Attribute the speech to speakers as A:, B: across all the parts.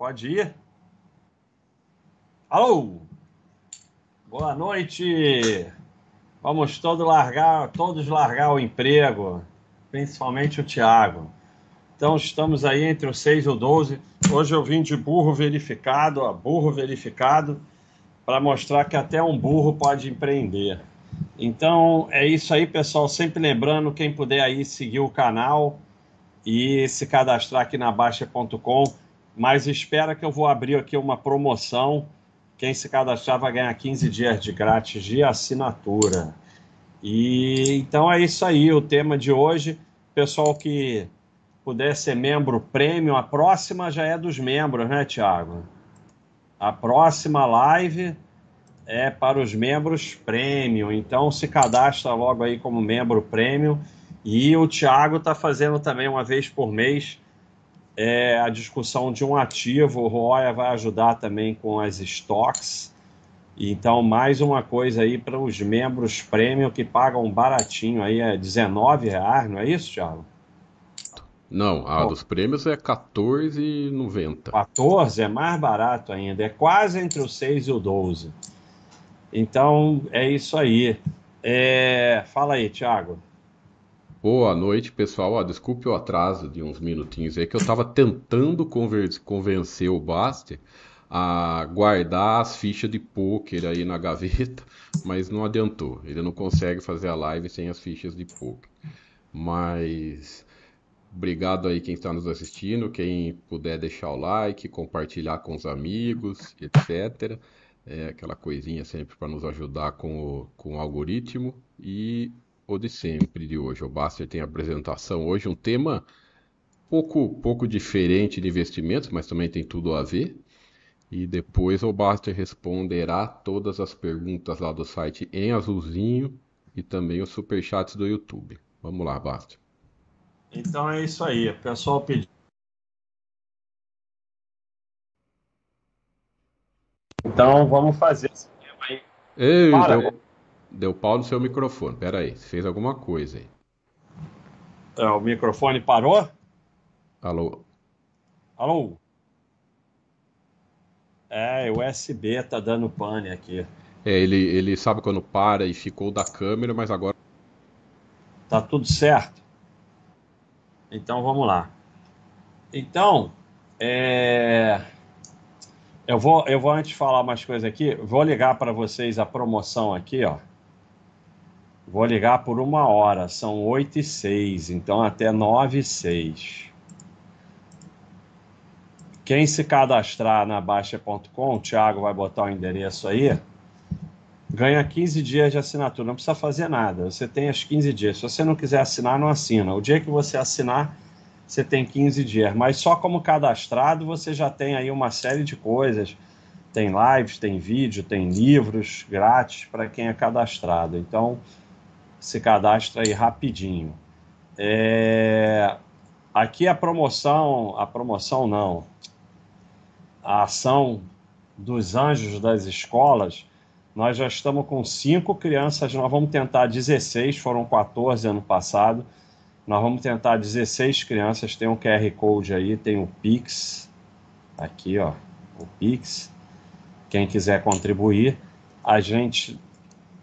A: Pode ir? Alô? Boa noite! Vamos todos largar, todos largar o emprego, principalmente o Tiago. Então estamos aí entre o 6 e o 12. Hoje eu vim de burro verificado, ó, burro verificado, para mostrar que até um burro pode empreender. Então é isso aí, pessoal. Sempre lembrando, quem puder aí seguir o canal e se cadastrar aqui na Baixa.com. Mas espera que eu vou abrir aqui uma promoção. Quem se cadastrar vai ganhar 15 dias de grátis de assinatura. E então é isso aí, o tema de hoje. Pessoal que puder ser membro prêmio, a próxima já é dos membros, né, Tiago? A próxima live é para os membros prêmio. Então se cadastra logo aí como membro prêmio. E o Tiago está fazendo também uma vez por mês é, a discussão de um ativo. O Roya vai ajudar também com as stocks. Então, mais uma coisa aí para os membros prêmio que pagam baratinho aí, é R$19,00, não é isso, Thiago?
B: Não, a dos prêmios é R$14,90.
A: 14 é mais barato ainda, é quase entre o 6 e o 12. Então, é isso aí. É... Fala aí, Thiago.
B: Boa noite, pessoal. Ah, desculpe o atraso de uns minutinhos aí, que eu estava tentando convencer o Baster a guardar as fichas de pôquer aí na gaveta, mas não adiantou. Ele não consegue fazer a live sem as fichas de pôquer. Mas obrigado aí quem está nos assistindo, quem puder deixar o like, compartilhar com os amigos, etc. É aquela coisinha sempre para nos ajudar com o, com o algoritmo. E o de sempre de hoje. O Baster tem apresentação hoje, um tema pouco, pouco diferente de investimentos, mas também tem tudo a ver. E depois o Baster responderá todas as perguntas lá do site em azulzinho e também os superchats do YouTube. Vamos lá, Baster.
A: Então é isso aí. O pessoal pediu. Então vamos fazer esse tema aí.
B: Ei, Para, deu... Deu pau no seu microfone. Pera aí, você fez alguma coisa aí.
A: É, o microfone parou?
B: Alô?
A: Alô? É, o USB tá dando pane aqui.
B: É, ele, ele sabe quando para e ficou da câmera, mas agora.
A: Tá tudo certo. Então vamos lá. Então, é... eu, vou, eu vou antes falar umas coisas aqui. Vou ligar para vocês a promoção aqui, ó. Vou ligar por uma hora, são 8 e 6, então até 9 e 6. Quem se cadastrar na Baixa.com, o Thiago vai botar o endereço aí, ganha 15 dias de assinatura. Não precisa fazer nada, você tem as 15 dias. Se você não quiser assinar, não assina. O dia que você assinar, você tem 15 dias. Mas só como cadastrado, você já tem aí uma série de coisas. Tem lives, tem vídeo, tem livros grátis para quem é cadastrado. Então, se cadastra aí rapidinho. É... Aqui a promoção, a promoção não, a ação dos anjos das escolas, nós já estamos com cinco crianças, nós vamos tentar 16, foram 14 ano passado, nós vamos tentar 16 crianças, tem um QR Code aí, tem o Pix, aqui ó, o Pix, quem quiser contribuir, a gente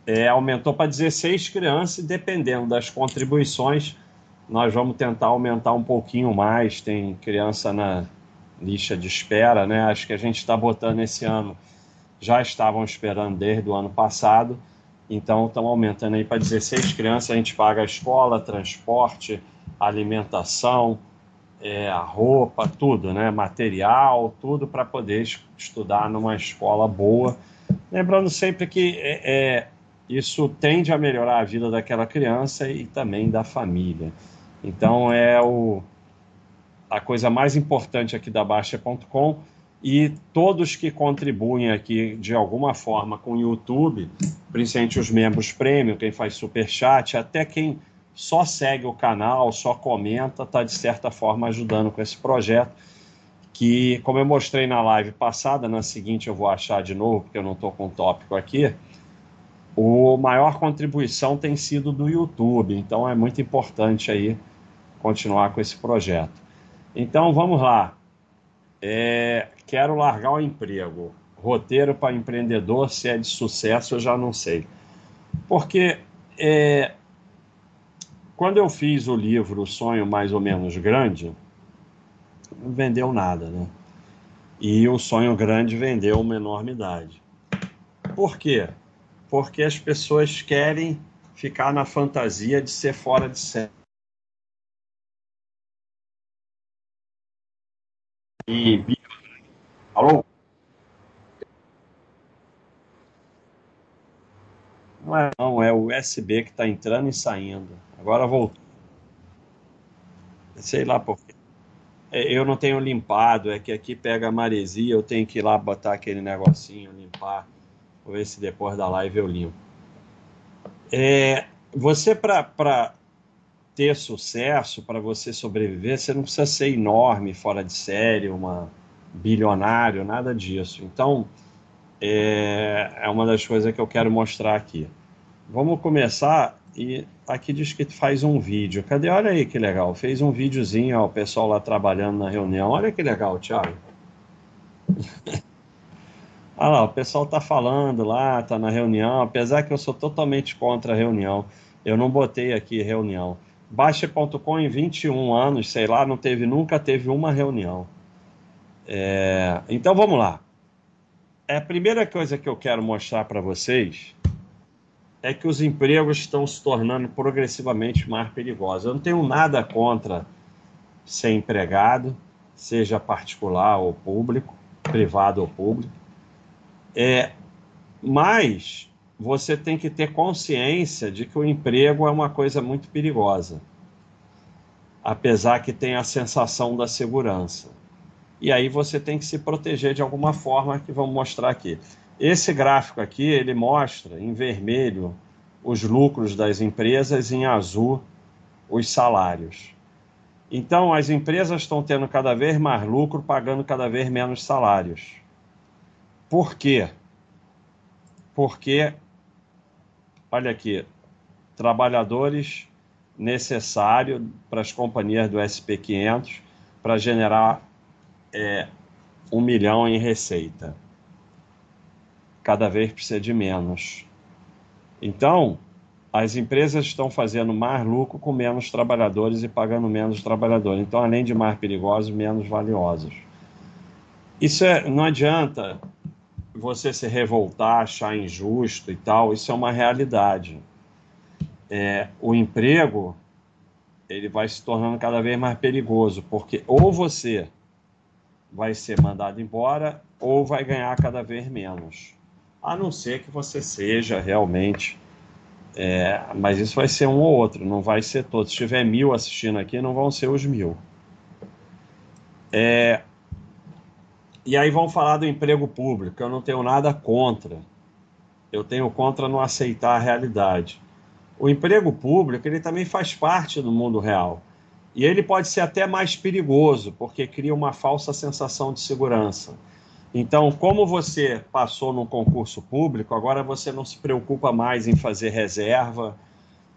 A: é, aumentou para 16 crianças, e dependendo das contribuições, nós vamos tentar aumentar um pouquinho mais. Tem criança na lista de espera, né? Acho que a gente está botando esse ano, já estavam esperando desde o ano passado, então estão aumentando aí para 16 crianças. A gente paga a escola, transporte, alimentação, é, a roupa, tudo, né? Material, tudo para poder estudar numa escola boa. Lembrando sempre que é, é isso tende a melhorar a vida daquela criança e também da família. Então é o, a coisa mais importante aqui da Baixa.com e todos que contribuem aqui de alguma forma com o YouTube, principalmente os membros premium, quem faz super chat, até quem só segue o canal, só comenta, está de certa forma ajudando com esse projeto. Que, como eu mostrei na live passada, na seguinte eu vou achar de novo, porque eu não estou com o tópico aqui o maior contribuição tem sido do YouTube, então é muito importante aí continuar com esse projeto. Então vamos lá. É, quero largar o emprego. Roteiro para empreendedor, se é de sucesso, eu já não sei. Porque é, quando eu fiz o livro Sonho Mais ou Menos Grande, não vendeu nada, né? E o Sonho Grande vendeu uma enormidade. Por quê? Porque as pessoas querem ficar na fantasia de ser fora de série. E... Alô? Não é, não, é o USB que está entrando e saindo. Agora voltou. Sei lá por quê. É, eu não tenho limpado, é que aqui pega a maresia, eu tenho que ir lá botar aquele negocinho, limpar. Vou ver se depois da live eu limpo. É, você, para ter sucesso, para você sobreviver, você não precisa ser enorme, fora de série, uma bilionário, nada disso. Então, é, é uma das coisas que eu quero mostrar aqui. Vamos começar e aqui diz que faz um vídeo. Cadê? Olha aí que legal. Fez um videozinho, ó, o pessoal lá trabalhando na reunião. Olha que legal, Thiago. Olha lá, o pessoal tá falando lá, tá na reunião, apesar que eu sou totalmente contra a reunião. Eu não botei aqui reunião. Baixa.com em 21 anos, sei lá, não teve, nunca teve uma reunião. É, então vamos lá. É a primeira coisa que eu quero mostrar para vocês é que os empregos estão se tornando progressivamente mais perigosos. Eu não tenho nada contra ser empregado, seja particular ou público, privado ou público. É, mas você tem que ter consciência de que o emprego é uma coisa muito perigosa, apesar que tem a sensação da segurança. E aí você tem que se proteger de alguma forma que vamos mostrar aqui. Esse gráfico aqui, ele mostra em vermelho os lucros das empresas, em azul os salários. Então, as empresas estão tendo cada vez mais lucro, pagando cada vez menos salários. Por quê? Porque, olha aqui, trabalhadores necessários para as companhias do SP500 para generar é, um milhão em receita. Cada vez precisa de menos. Então, as empresas estão fazendo mais lucro com menos trabalhadores e pagando menos trabalhadores. Então, além de mais perigosos, menos valiosos. Isso é, não adianta você se revoltar, achar injusto e tal, isso é uma realidade. É, o emprego ele vai se tornando cada vez mais perigoso, porque ou você vai ser mandado embora ou vai ganhar cada vez menos. A não ser que você seja realmente. É, mas isso vai ser um ou outro, não vai ser todos. Se tiver mil assistindo aqui, não vão ser os mil. É, e aí vão falar do emprego público. Eu não tenho nada contra. Eu tenho contra não aceitar a realidade. O emprego público ele também faz parte do mundo real. E ele pode ser até mais perigoso, porque cria uma falsa sensação de segurança. Então, como você passou num concurso público, agora você não se preocupa mais em fazer reserva,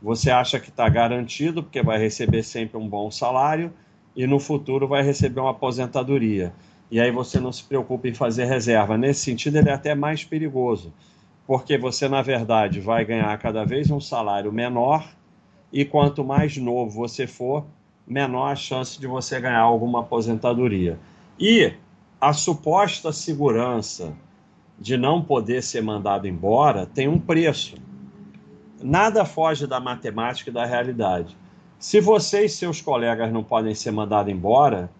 A: você acha que está garantido, porque vai receber sempre um bom salário e no futuro vai receber uma aposentadoria e aí você não se preocupa em fazer reserva. Nesse sentido, ele é até mais perigoso, porque você, na verdade, vai ganhar cada vez um salário menor e quanto mais novo você for, menor a chance de você ganhar alguma aposentadoria. E a suposta segurança de não poder ser mandado embora tem um preço. Nada foge da matemática e da realidade. Se você e seus colegas não podem ser mandados embora,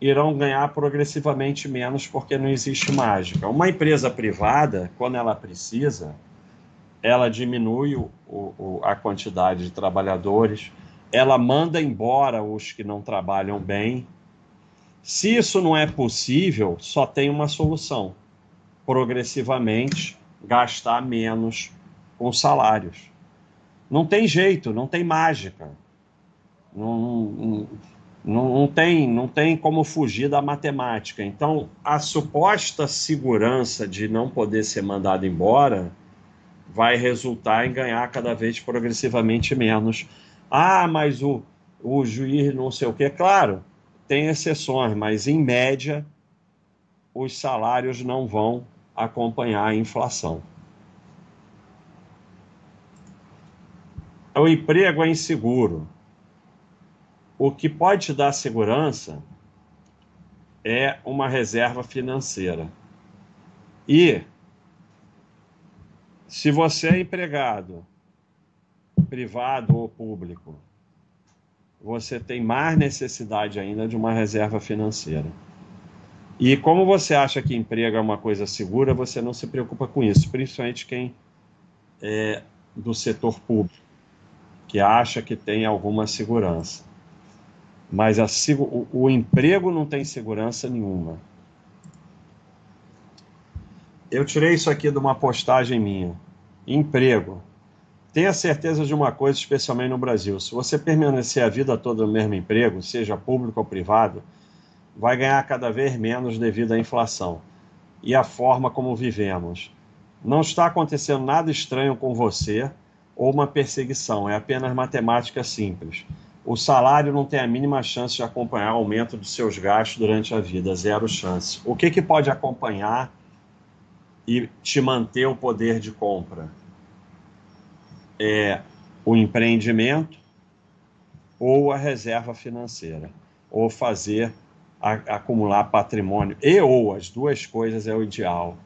A: irão ganhar progressivamente menos porque não existe mágica. Uma empresa privada, quando ela precisa, ela diminui o, o, a quantidade de trabalhadores, ela manda embora os que não trabalham bem. Se isso não é possível, só tem uma solução: progressivamente gastar menos com salários. Não tem jeito, não tem mágica. Não, não, não, não, tem, não tem como fugir da matemática. Então, a suposta segurança de não poder ser mandado embora vai resultar em ganhar cada vez progressivamente menos. Ah, mas o, o juiz não sei o quê. Claro, tem exceções, mas em média os salários não vão acompanhar a inflação. O emprego é inseguro. O que pode te dar segurança é uma reserva financeira. E se você é empregado, privado ou público, você tem mais necessidade ainda de uma reserva financeira. E como você acha que emprego é uma coisa segura, você não se preocupa com isso, principalmente quem é do setor público, que acha que tem alguma segurança. Mas a, o, o emprego não tem segurança nenhuma. Eu tirei isso aqui de uma postagem minha. Emprego. Tenha certeza de uma coisa, especialmente no Brasil: se você permanecer a vida toda no mesmo emprego, seja público ou privado, vai ganhar cada vez menos devido à inflação e à forma como vivemos. Não está acontecendo nada estranho com você ou uma perseguição, é apenas matemática simples. O salário não tem a mínima chance de acompanhar o aumento dos seus gastos durante a vida, zero chance. O que, que pode acompanhar e te manter o poder de compra? É o empreendimento ou a reserva financeira, ou fazer a, acumular patrimônio, e ou as duas coisas é o ideal,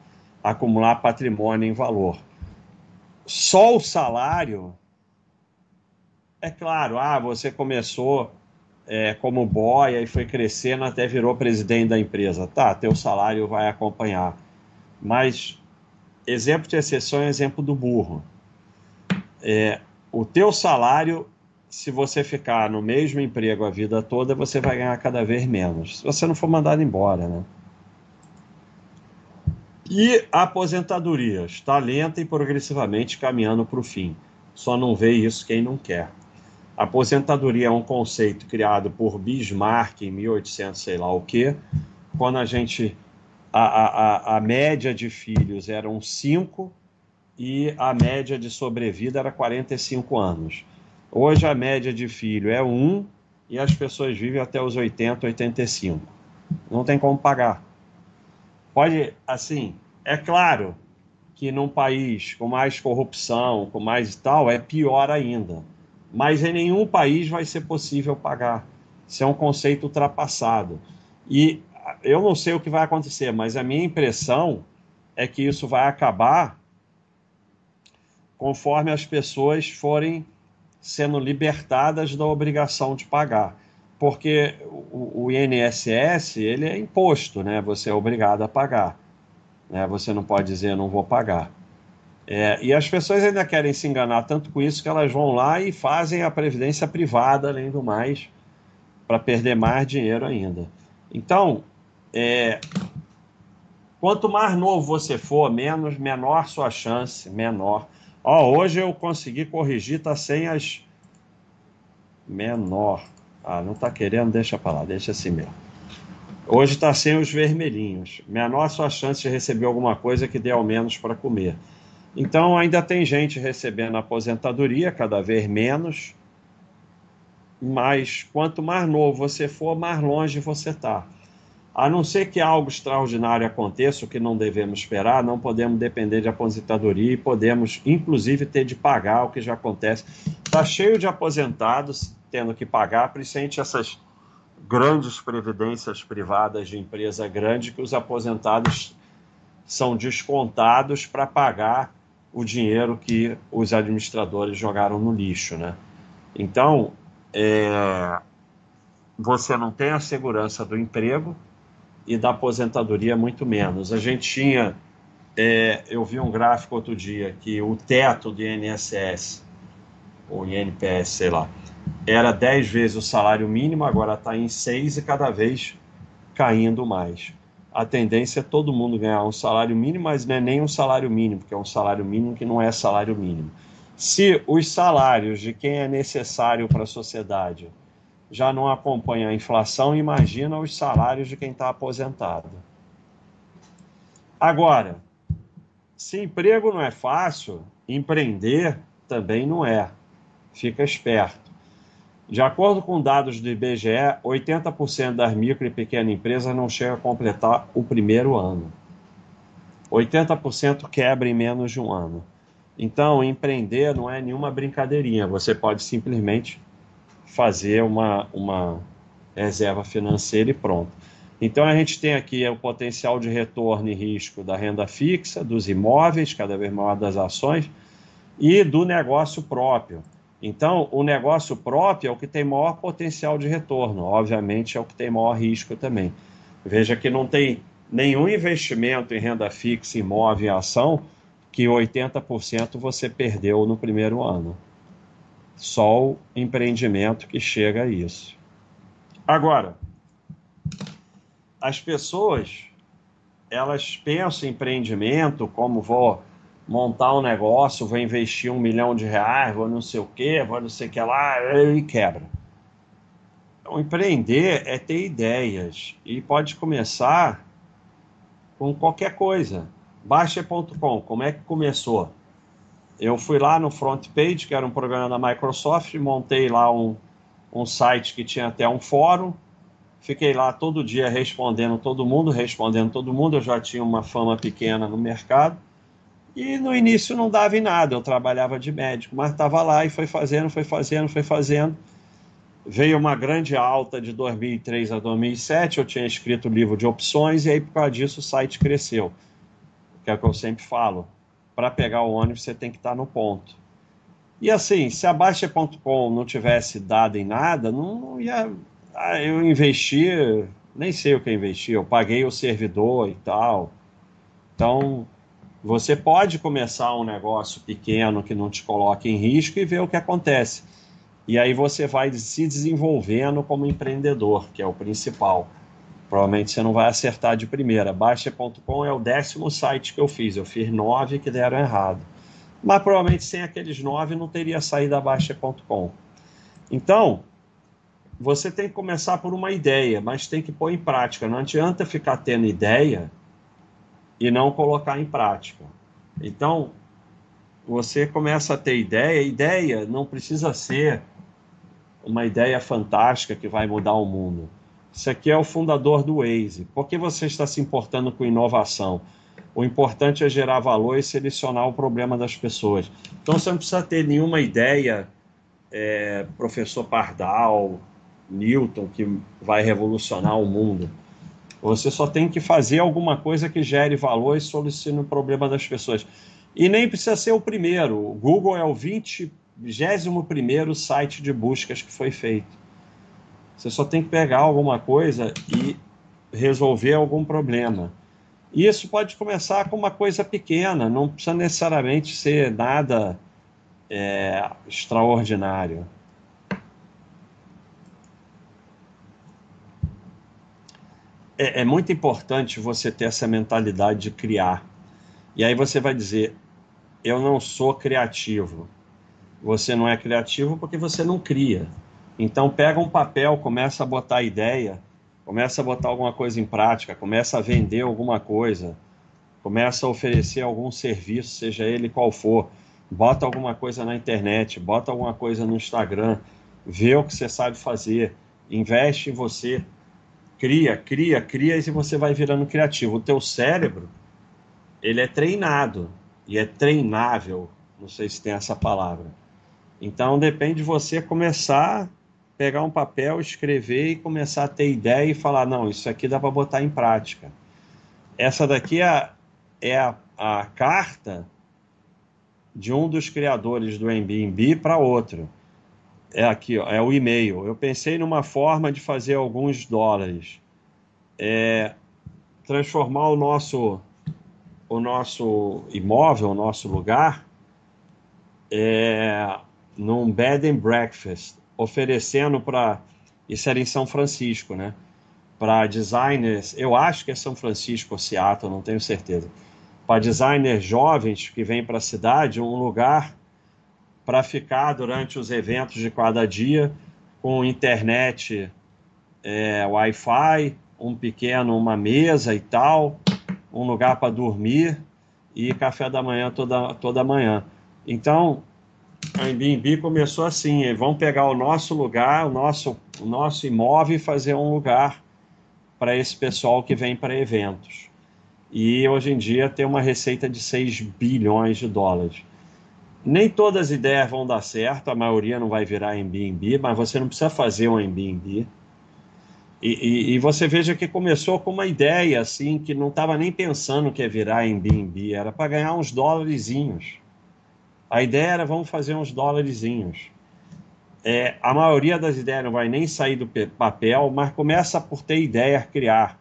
A: acumular patrimônio em valor. Só o salário, é claro, ah, você começou é, como boia e foi crescendo até virou presidente da empresa. Tá, teu salário vai acompanhar. Mas exemplo de exceção é exemplo do burro. É, o teu salário se você ficar no mesmo emprego a vida toda, você vai ganhar cada vez menos. Se você não for mandado embora, né? E aposentadoria está lenta e progressivamente caminhando para o fim. Só não vê isso quem não quer. Aposentadoria é um conceito criado por Bismarck em 1800, sei lá o quê, quando a gente. A, a, a média de filhos eram 5 e a média de sobrevida era 45 anos. Hoje a média de filho é 1 e as pessoas vivem até os 80, 85. Não tem como pagar. Pode, assim, é claro que num país com mais corrupção, com mais tal, é pior ainda. Mas em nenhum país vai ser possível pagar. Isso é um conceito ultrapassado. E eu não sei o que vai acontecer, mas a minha impressão é que isso vai acabar conforme as pessoas forem sendo libertadas da obrigação de pagar. Porque o, INSS, ele é imposto, né? Você é obrigado a pagar. Né? Você não pode dizer, não vou pagar. É, e as pessoas ainda querem se enganar tanto com isso que elas vão lá e fazem a previdência privada, além do mais, para perder mais dinheiro ainda. Então, é, quanto mais novo você for, menos menor sua chance, menor Ó, hoje eu consegui corrigir, tá sem as menor. Ah, não tá querendo, deixa para lá, deixa assim mesmo. Hoje está sem os vermelhinhos. Menor sua chance de receber alguma coisa que dê ao menos para comer. Então ainda tem gente recebendo aposentadoria, cada vez menos. Mas quanto mais novo você for, mais longe você está. A não ser que algo extraordinário aconteça, o que não devemos esperar, não podemos depender de aposentadoria e podemos, inclusive, ter de pagar o que já acontece. Está cheio de aposentados tendo que pagar, principalmente essas grandes previdências privadas de empresa grande, que os aposentados são descontados para pagar o dinheiro que os administradores jogaram no lixo. Né? Então, é, você não tem a segurança do emprego e da aposentadoria muito menos. A gente tinha, é, eu vi um gráfico outro dia que o teto do INSS, ou INPS, sei lá, era 10 vezes o salário mínimo, agora está em 6 e cada vez caindo mais. A tendência é todo mundo ganhar um salário mínimo, mas não é nem um salário mínimo, porque é um salário mínimo que não é salário mínimo. Se os salários de quem é necessário para a sociedade já não acompanha a inflação, imagina os salários de quem está aposentado. Agora, se emprego não é fácil, empreender também não é. Fica esperto. De acordo com dados do IBGE, 80% das micro e pequenas empresas não chegam a completar o primeiro ano. 80% quebra em menos de um ano. Então, empreender não é nenhuma brincadeirinha. Você pode simplesmente fazer uma, uma reserva financeira e pronto. Então, a gente tem aqui o potencial de retorno e risco da renda fixa, dos imóveis, cada vez maior das ações, e do negócio próprio. Então, o negócio próprio é o que tem maior potencial de retorno, obviamente é o que tem maior risco também. Veja que não tem nenhum investimento em renda fixa, imóvel e ação que 80% você perdeu no primeiro ano. Só o empreendimento que chega a isso. Agora, as pessoas elas pensam em empreendimento como vou montar um negócio, vou investir um milhão de reais, vou não sei o quê, vou não sei o que lá, e quebra. Então, empreender é ter ideias e pode começar com qualquer coisa. Baixa.com, como é que começou? Eu fui lá no Front Page, que era um programa da Microsoft, montei lá um, um site que tinha até um fórum, fiquei lá todo dia respondendo todo mundo, respondendo todo mundo, eu já tinha uma fama pequena no mercado, e no início não dava em nada, eu trabalhava de médico, mas estava lá e foi fazendo, foi fazendo, foi fazendo, veio uma grande alta de 2003 a 2007. Eu tinha escrito o livro de opções e aí por causa disso o site cresceu. Que é o que eu sempre falo. Para pegar o ônibus você tem que estar no ponto. E assim, se a Baixa.com não tivesse dado em nada, não ia. Ah, eu investi, nem sei o que eu investi, eu paguei o servidor e tal. Então, você pode começar um negócio pequeno que não te coloque em risco e ver o que acontece. E aí você vai se desenvolvendo como empreendedor, que é o principal. Provavelmente você não vai acertar de primeira. Baixa.com é o décimo site que eu fiz. Eu fiz nove que deram errado. Mas provavelmente sem aqueles nove não teria saído a Baixa.com. Então, você tem que começar por uma ideia, mas tem que pôr em prática. Não adianta ficar tendo ideia e não colocar em prática. Então, você começa a ter ideia. Ideia não precisa ser uma ideia fantástica que vai mudar o mundo. Isso aqui é o fundador do Waze. Por que você está se importando com inovação? O importante é gerar valor e selecionar o problema das pessoas. Então você não precisa ter nenhuma ideia, é, professor Pardal, Newton, que vai revolucionar o mundo. Você só tem que fazer alguma coisa que gere valor e solucione o problema das pessoas. E nem precisa ser o primeiro. O Google é o 20 21 site de buscas que foi feito. Você só tem que pegar alguma coisa e resolver algum problema. E isso pode começar com uma coisa pequena, não precisa necessariamente ser nada é, extraordinário. É, é muito importante você ter essa mentalidade de criar. E aí você vai dizer: eu não sou criativo você não é criativo porque você não cria. Então pega um papel, começa a botar ideia, começa a botar alguma coisa em prática, começa a vender alguma coisa, começa a oferecer algum serviço, seja ele qual for. Bota alguma coisa na internet, bota alguma coisa no Instagram, vê o que você sabe fazer, investe em você, cria, cria, cria e você vai virando criativo. O teu cérebro, ele é treinado e é treinável, não sei se tem essa palavra. Então depende de você começar, pegar um papel, escrever e começar a ter ideia e falar: não, isso aqui dá para botar em prática. Essa daqui é, é a, a carta de um dos criadores do Airbnb para outro. É aqui, ó, é o e-mail. Eu pensei numa forma de fazer alguns dólares. É, transformar o nosso o nosso imóvel, o nosso lugar, é, num bed and breakfast, oferecendo para. Isso era em São Francisco, né? Para designers, eu acho que é São Francisco ou Seattle, não tenho certeza. Para designers jovens que vêm para a cidade, um lugar para ficar durante os eventos de cada dia, com internet, é, Wi-Fi, um pequeno, uma mesa e tal, um lugar para dormir e café da manhã toda, toda manhã. Então, A Airbnb começou assim, vão pegar o nosso lugar, o nosso, o nosso imóvel e fazer um lugar para esse pessoal que vem para eventos. E hoje em dia tem uma receita de 6 bilhões de dólares. Nem todas as ideias vão dar certo, a maioria não vai virar Airbnb, mas você não precisa fazer um Airbnb. E, e, e, você veja que começou com uma ideia assim que não estava nem pensando que ia virar Airbnb, era para ganhar uns dólarezinhos. A ideia era vamos fazer uns dólarezinhos. É, a maioria das ideias não vai nem sair do papel, mas começa por ter ideia, criar.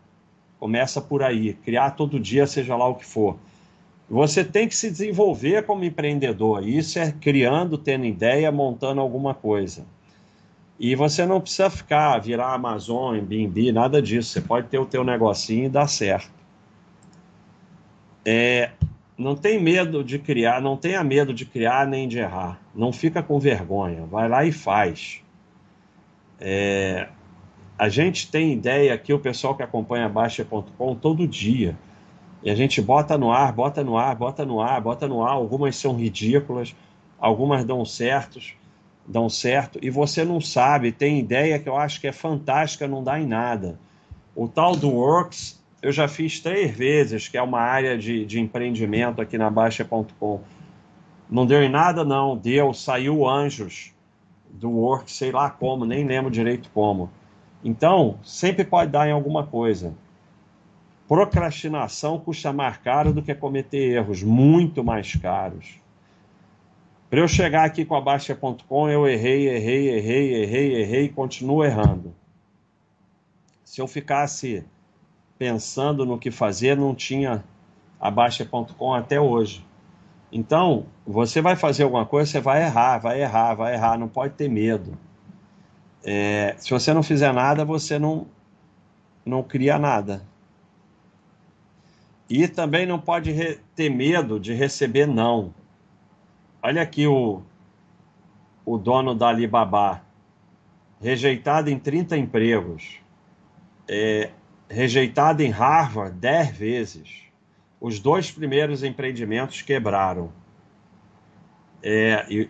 A: Começa por aí, criar todo dia, seja lá o que for. Você tem que se desenvolver como empreendedor. Isso é criando, tendo ideia, montando alguma coisa. E você não precisa ficar, virar Amazon, Airbnb, nada disso. Você pode ter o teu negocinho e dar certo. É, não tem medo de criar, não tenha medo de criar nem de errar. Não fica com vergonha, vai lá e faz. É, a gente tem ideia aqui, o pessoal que acompanha Baixa.com todo dia. E a gente bota no ar, bota no ar, bota no ar, bota no ar. Algumas são ridículas, algumas dão certos, dão certo, e você não sabe, tem ideia que eu acho que é fantástica, não dá em nada. O tal do Works eu já fiz três vezes, que é uma área de, de empreendimento aqui na Baixa.com. Não deu em nada, não. Deu, saiu anjos do work, sei lá como, nem lembro direito como. Então, sempre pode dar em alguma coisa. Procrastinação custa mais caro do que cometer erros, muito mais caros. Para eu chegar aqui com a Baixa.com, eu errei, errei, errei, errei, errei continuo errando. Se eu ficasse pensando no que fazer, não tinha a Baixa.com até hoje. Então, você vai fazer alguma coisa, você vai errar, vai errar, vai errar, não pode ter medo. É, se você não fizer nada, você não, não cria nada. E também não pode ter medo de receber não. Olha aqui o, o dono da Alibaba, rejeitado em 30 empregos. É, rejeitado em Harvard dez vezes. Os dois primeiros empreendimentos quebraram. É, e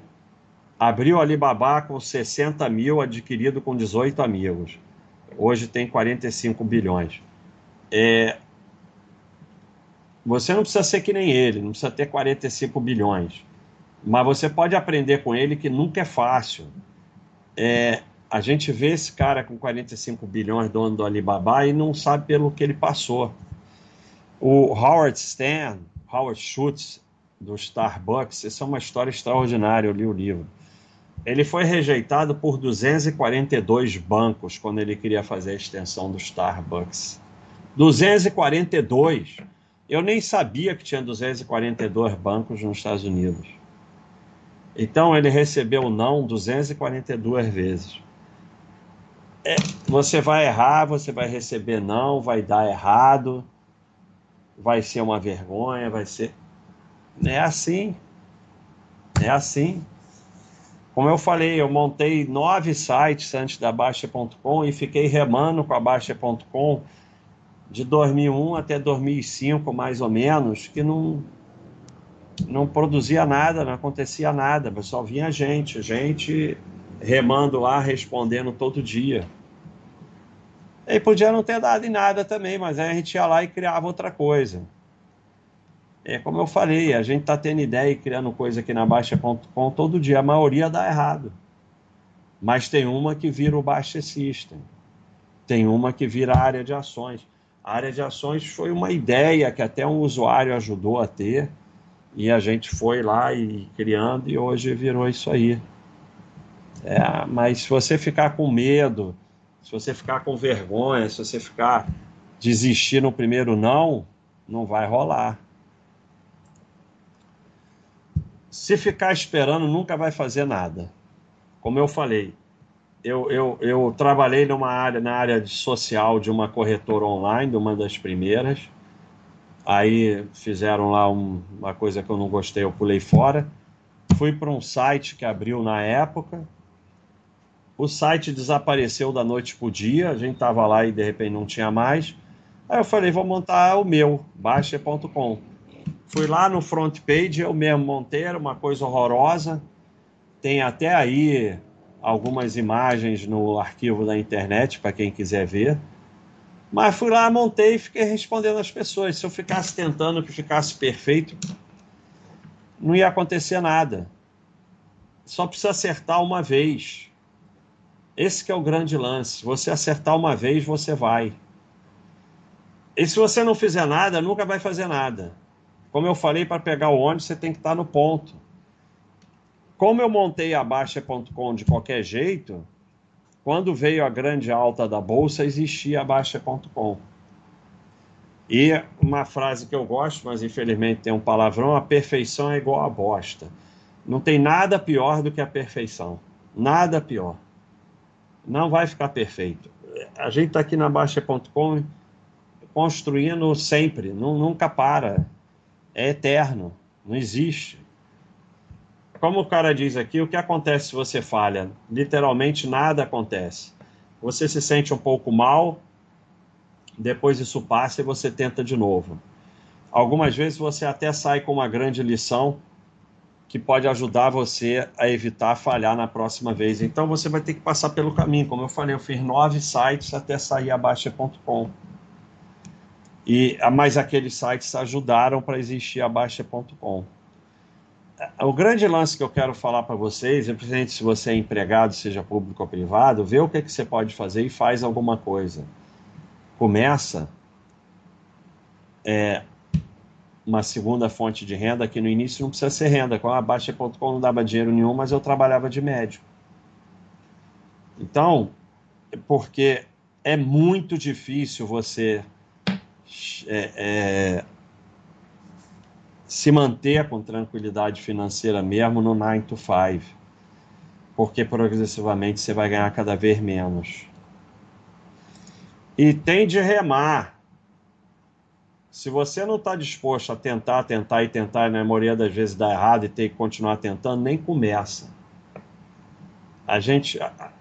A: abriu Alibaba com 60 mil, adquirido com 18 amigos. Hoje tem 45 bilhões. É, você não precisa ser que nem ele, não precisa ter 45 bilhões. Mas você pode aprender com ele que nunca é fácil. É, a gente vê esse cara com 45 bilhões dono do Alibaba e não sabe pelo que ele passou. O Howard Stern, Howard Schultz, do Starbucks, isso é uma história extraordinária, eu li o livro. Ele foi rejeitado por 242 bancos quando ele queria fazer a extensão do Starbucks. 242! Eu nem sabia que tinha 242 bancos nos Estados Unidos. Então ele recebeu não 242 vezes é, você vai errar, você vai receber não, vai dar errado, vai ser uma vergonha, vai ser. É assim. É assim. Como eu falei, eu montei nove sites antes da Baixa.com e fiquei remando com a Baixa.com de 2001 até 2005, mais ou menos, que não, não produzia nada, não acontecia nada, só vinha gente, gente remando lá, respondendo todo dia. E podia não ter dado em nada também, mas aí a gente ia lá e criava outra coisa. É como eu falei, a gente está tendo ideia e criando coisa aqui na Baixa.com todo dia. A maioria dá errado. Mas tem uma que vira o Baixa System. Tem uma que vira a área de ações. A área de ações foi uma ideia que até um usuário ajudou a ter. E a gente foi lá e criando e hoje virou isso aí. É, mas se você ficar com medo, se você ficar com vergonha, se você ficar desistir no primeiro não, não vai rolar. Se ficar esperando, nunca vai fazer nada. Como eu falei, eu, eu, eu trabalhei numa área, na área social de uma corretora online, de uma das primeiras. Aí fizeram lá um, uma coisa que eu não gostei, eu pulei fora. Fui para um site que abriu na época, o site desapareceu da noite para o dia, a gente estava lá e de repente não tinha mais. Aí eu falei, vou montar o meu, baixa.com. Fui lá no front page, eu mesmo montei, era uma coisa horrorosa. Tem até aí algumas imagens no arquivo da internet para quem quiser ver. Mas fui lá, montei e fiquei respondendo às pessoas. Se eu ficasse tentando que ficasse perfeito, não ia acontecer nada. Só precisa acertar uma vez. Esse é o grande lance. Você acertar uma vez, você vai. E se você não fizer nada, nunca vai fazer nada. Como eu falei, para pegar o ônibus, você tem que estar no ponto. Como eu montei a Baixa.com de qualquer jeito, quando veio a grande alta da bolsa, existia a Baixa.com. E uma frase que eu gosto, mas infelizmente tem um palavrão: a perfeição é igual a bosta. Não tem nada pior do que a perfeição. Nada pior. Não vai ficar perfeito. A gente está aqui na Baixa.com construindo sempre, nunca para. É eterno, não existe. Como o cara diz aqui, o que acontece se você falha? Literalmente nada acontece. Você se sente um pouco mal, depois isso passa e você tenta de novo. Algumas vezes você até sai com uma grande lição que pode ajudar você a evitar falhar na próxima vez. Então você vai ter que passar pelo caminho. Como eu falei, eu fiz nove sites até sair a Baixa.com. E mais aqueles sites ajudaram para existir a Baixa.com. O grande lance que eu quero falar para vocês, independente se você é empregado, seja público ou privado, vê o que, é que você pode fazer e faz alguma coisa começa é, uma segunda fonte de renda que no início não precisa ser renda. Com a Baixa.com não dava dinheiro nenhum, mas eu trabalhava de médico. Então, porque é muito difícil você é, é, se manter com tranquilidade financeira mesmo no 9 to 5, porque progressivamente você vai ganhar cada vez menos. E tem de remar. Se você não está disposto a tentar, tentar e tentar, e na maioria das vezes dá errado e tem que continuar tentando, nem começa. A gente,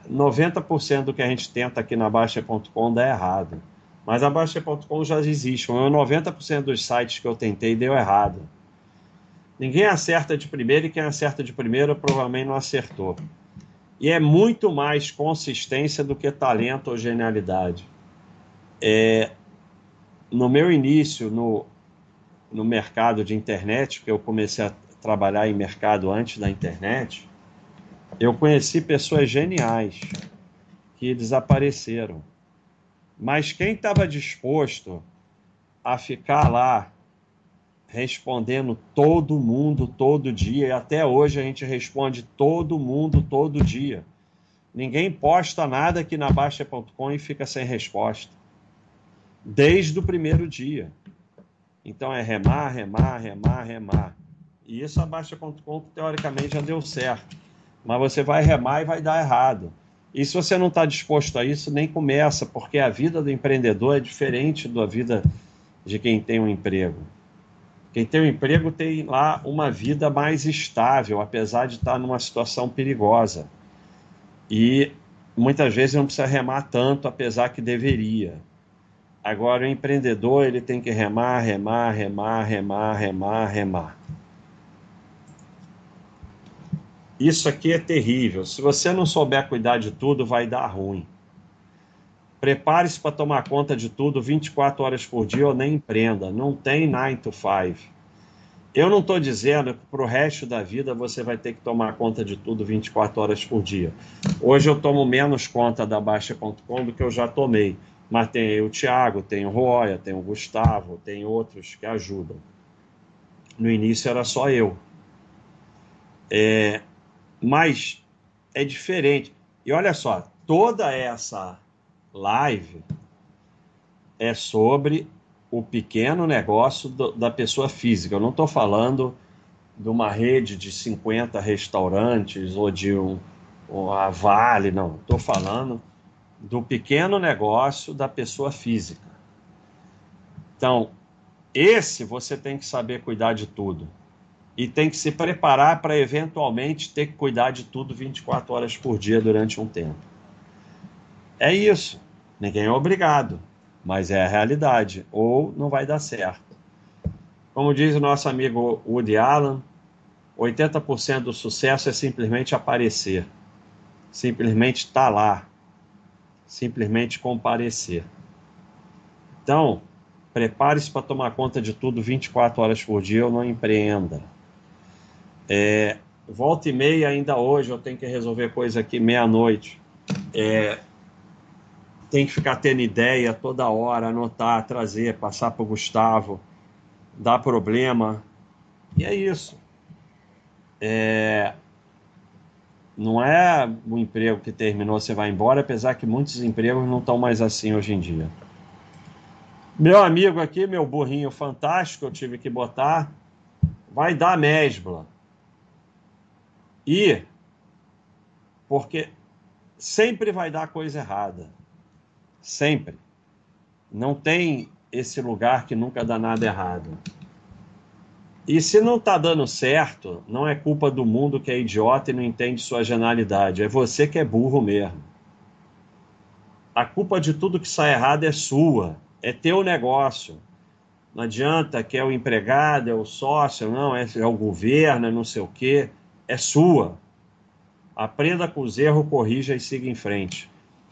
A: 90% do que a gente tenta aqui na Baixa.com dá errado. Mas a Baixa.com já existe. 90% dos sites que eu tentei deu errado. Ninguém acerta de primeira e quem acerta de primeira provavelmente não acertou. E é muito mais consistência do que talento ou genialidade. É, no meu início no, no mercado de internet, porque eu comecei a trabalhar em mercado antes da internet, eu conheci pessoas geniais que desapareceram. Mas quem estava disposto a ficar lá respondendo todo mundo todo dia, e até hoje a gente responde todo mundo todo dia. Ninguém posta nada aqui na Baixa.com e fica sem resposta desde o primeiro dia. Então é remar, remar, remar, remar. E isso a Baixa.com teoricamente já deu certo. Mas você vai remar e vai dar errado. E se você não está disposto a isso, nem começa, porque a vida do empreendedor é diferente da vida de quem tem um emprego. Quem tem um emprego tem lá uma vida mais estável, apesar de estar numa situação perigosa. E muitas vezes não precisa remar tanto, apesar que deveria. Agora, o empreendedor ele tem que remar, remar, remar, remar, remar, remar. Isso aqui é terrível. Se você não souber cuidar de tudo, vai dar ruim. Prepare-se para tomar conta de tudo 24 horas por dia ou nem empreenda. Não tem 9 to 5. Eu não estou dizendo que para o resto da vida você vai ter que tomar conta de tudo 24 horas por dia. Hoje eu tomo menos conta da Baixa.com do que eu já tomei. Mas tem o Thiago, tem o Roya, tem o Gustavo, tem outros que ajudam. No início era só eu. É, mas é diferente. E olha só, toda essa live é sobre o pequeno negócio do, da pessoa física. Eu não estou falando de uma rede de 50 restaurantes ou de um, uma Vale, não. Estou falando do pequeno negócio da pessoa física. Então, esse você tem que saber cuidar de tudo. E tem que se preparar para eventualmente ter que cuidar de tudo 24 horas por dia durante um tempo. É isso. Ninguém é obrigado, mas é a realidade. Ou não vai dar certo. Como diz o nosso amigo Woody Allen, 80% do sucesso é simplesmente aparecer, simplesmente estar tá lá, simplesmente comparecer. Então, prepare-se para tomar conta de tudo 24 horas por dia ou não empreenda. É, volta e meia ainda hoje, eu tenho que resolver coisa aqui meia-noite. É, tem que ficar tendo ideia toda hora, anotar, trazer, passar para o Gustavo, dar problema. E é isso. É... Não é o emprego que terminou, você vai embora, apesar que muitos empregos não estão mais assim hoje em dia. Meu amigo aqui, meu burrinho fantástico, eu tive que botar, vai dar mesbla. E porque sempre vai dar coisa errada. Sempre. Não tem esse lugar que nunca dá nada errado. E se não está dando certo, não é culpa do mundo que é idiota e não entende sua genialidade. É você que é burro mesmo. A culpa de tudo que sai errado é sua. É teu negócio. Não adianta que é o empregado, é o sócio, não, é, é o governo, é não sei o quê. É sua. Aprenda com os erros, corrija e siga em frente.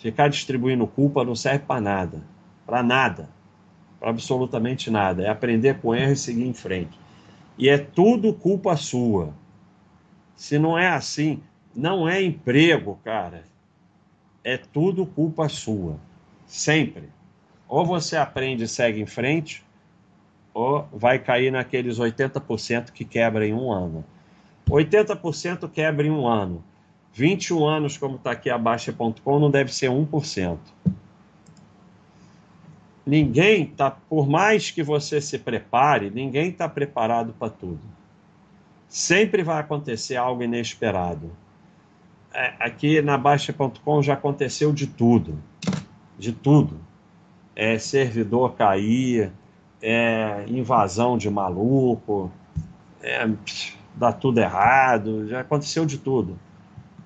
A: Ficar distribuindo culpa não serve para nada. Para nada. Para absolutamente nada. É aprender com erro e seguir em frente. E é tudo culpa sua. Se não é assim, não é emprego, cara. É tudo culpa sua. Sempre. Ou você aprende e segue em frente, ou vai cair naqueles 80% que quebra em um ano. 80% quebra em um ano. 21 anos, como está aqui a Baixa.com, não deve ser 1%. Ninguém está, por mais que você se prepare, ninguém está preparado para tudo. Sempre vai acontecer algo inesperado. É, aqui na Baixa.com já aconteceu de tudo. De tudo. É servidor cair, é invasão de maluco, é, dá tudo errado, já aconteceu de tudo.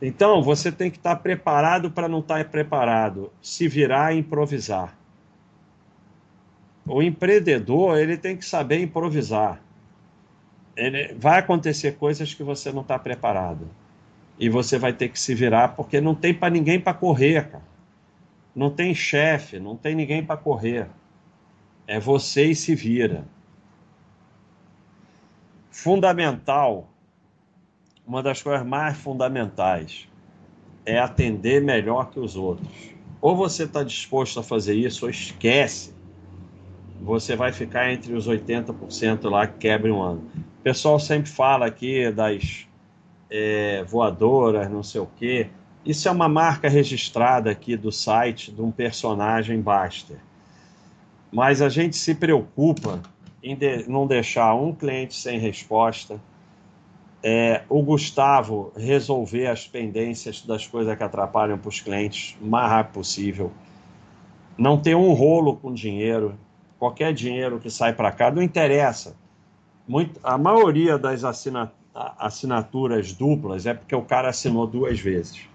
A: Então, você tem que estar preparado para não estar preparado, se virar e improvisar. O empreendedor, ele tem que saber improvisar. Ele, vai acontecer coisas que você não está preparado. E você vai ter que se virar, porque não tem para ninguém para correr, cara. Não tem chefe, não tem ninguém para correr. É você e se vira. Fundamental uma das coisas mais fundamentais é atender melhor que os outros. Ou você está disposto a fazer isso, ou esquece. Você vai ficar entre os 80% lá que quebre um ano. O pessoal sempre fala aqui das é, voadoras, não sei o quê. Isso é uma marca registrada aqui do site de um personagem Baster. Mas a gente se preocupa em de, não deixar um cliente sem resposta, é, o Gustavo resolver as pendências das coisas que atrapalham para os clientes o mais rápido possível. Não ter um rolo com dinheiro. Qualquer dinheiro que sai para cá, não interessa. Muito, a maioria das assinaturas duplas é porque o cara assinou duas vezes.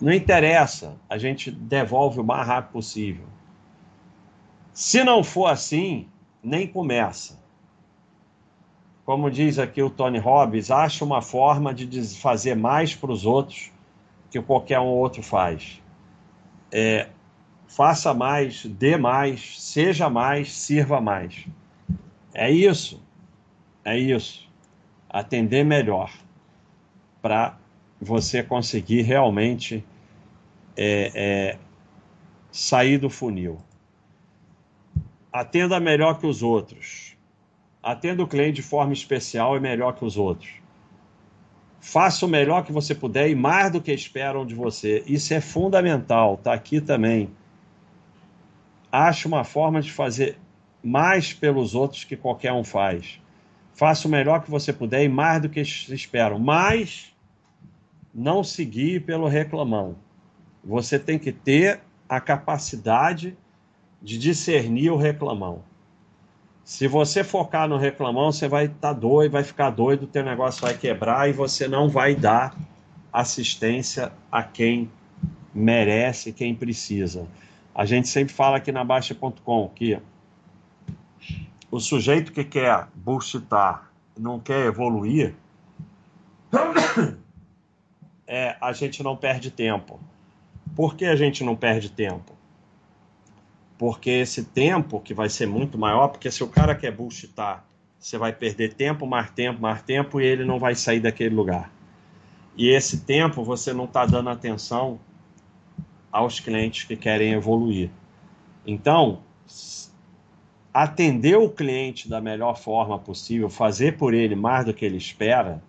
A: Não interessa, a gente devolve o mais rápido possível. Se não for assim, nem começa como diz aqui o Tony Robbins, acha uma forma de fazer mais para os outros que qualquer um outro faz. É, faça mais, dê mais, seja mais, sirva mais. É isso. É isso. Atender melhor para você conseguir realmente é, é, sair do funil. Atenda melhor que os outros Atenda o cliente de forma especial e melhor que os outros. Faça o melhor que você puder e mais do que esperam de você. Isso é fundamental, está aqui também. Ache uma forma de fazer mais pelos outros que qualquer um faz. Faça o melhor que você puder e mais do que esperam. Mas não seguir pelo reclamão. Você tem que ter a capacidade de discernir o reclamão. Se você focar no reclamão, você vai estar tá doido, vai ficar doido, o teu negócio vai quebrar e você não vai dar assistência a quem merece, quem precisa. A gente sempre fala aqui na Baixa.com que o sujeito que quer bullshitar, não quer evoluir, é, a gente não perde tempo. Por que a gente não perde tempo? Porque esse tempo, que vai ser muito maior, porque se o cara quer bullshitar, você vai perder tempo, mais tempo, mais tempo, e ele não vai sair daquele lugar. E esse tempo você não está dando atenção aos clientes que querem evoluir. Então, atender o cliente da melhor forma possível, fazer por ele mais do que ele espera,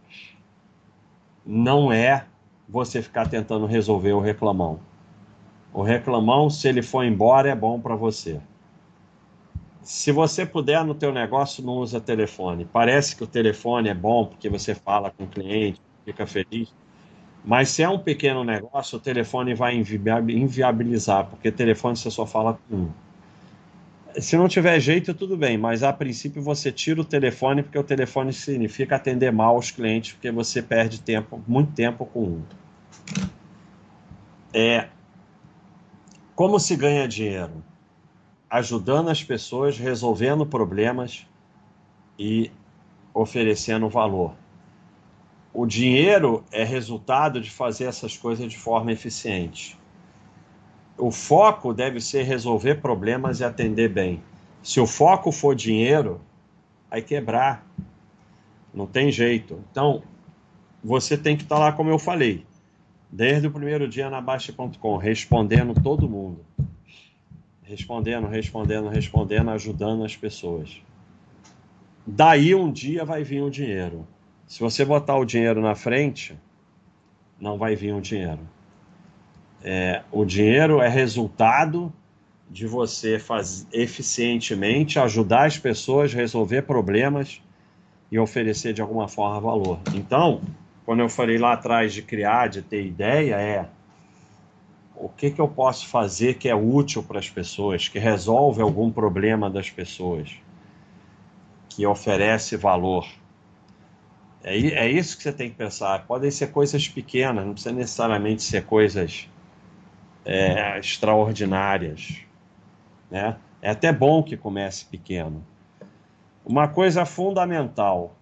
A: não é você ficar tentando resolver o reclamão. O reclamão, se ele for embora, é bom para você. Se você puder no teu negócio, não usa telefone. Parece que o telefone é bom porque você fala com o cliente, fica feliz. Mas se é um pequeno negócio, o telefone vai inviabilizar, porque telefone você só fala com um. Se não tiver jeito, tudo bem, mas a princípio você tira o telefone, porque o telefone significa atender mal os clientes, porque você perde tempo, muito tempo com um. É, como se ganha dinheiro? Ajudando as pessoas, resolvendo problemas e oferecendo valor. O dinheiro é resultado de fazer essas coisas de forma eficiente o foco deve ser resolver problemas e atender bem. Se o foco for dinheiro, vai quebrar. Não tem jeito. Então, você tem que estar lá, como eu falei, desde o primeiro dia na Baixa.com, respondendo todo mundo. Respondendo, respondendo, respondendo, ajudando as pessoas. Daí um dia vai vir o dinheiro. Se você botar o dinheiro na frente, não vai vir o dinheiro. É, o dinheiro é resultado de você fazer eficientemente ajudar as pessoas a resolver problemas e oferecer de alguma forma valor. Então, quando eu falei lá atrás de criar, de ter ideia, é o que, que eu posso fazer que é útil para as pessoas, que resolve algum problema das pessoas, que oferece valor. É, é isso que você tem que pensar. Podem ser coisas pequenas, não precisa necessariamente ser coisas é, extraordinárias. Né? É até bom que comece pequeno. Uma coisa fundamental: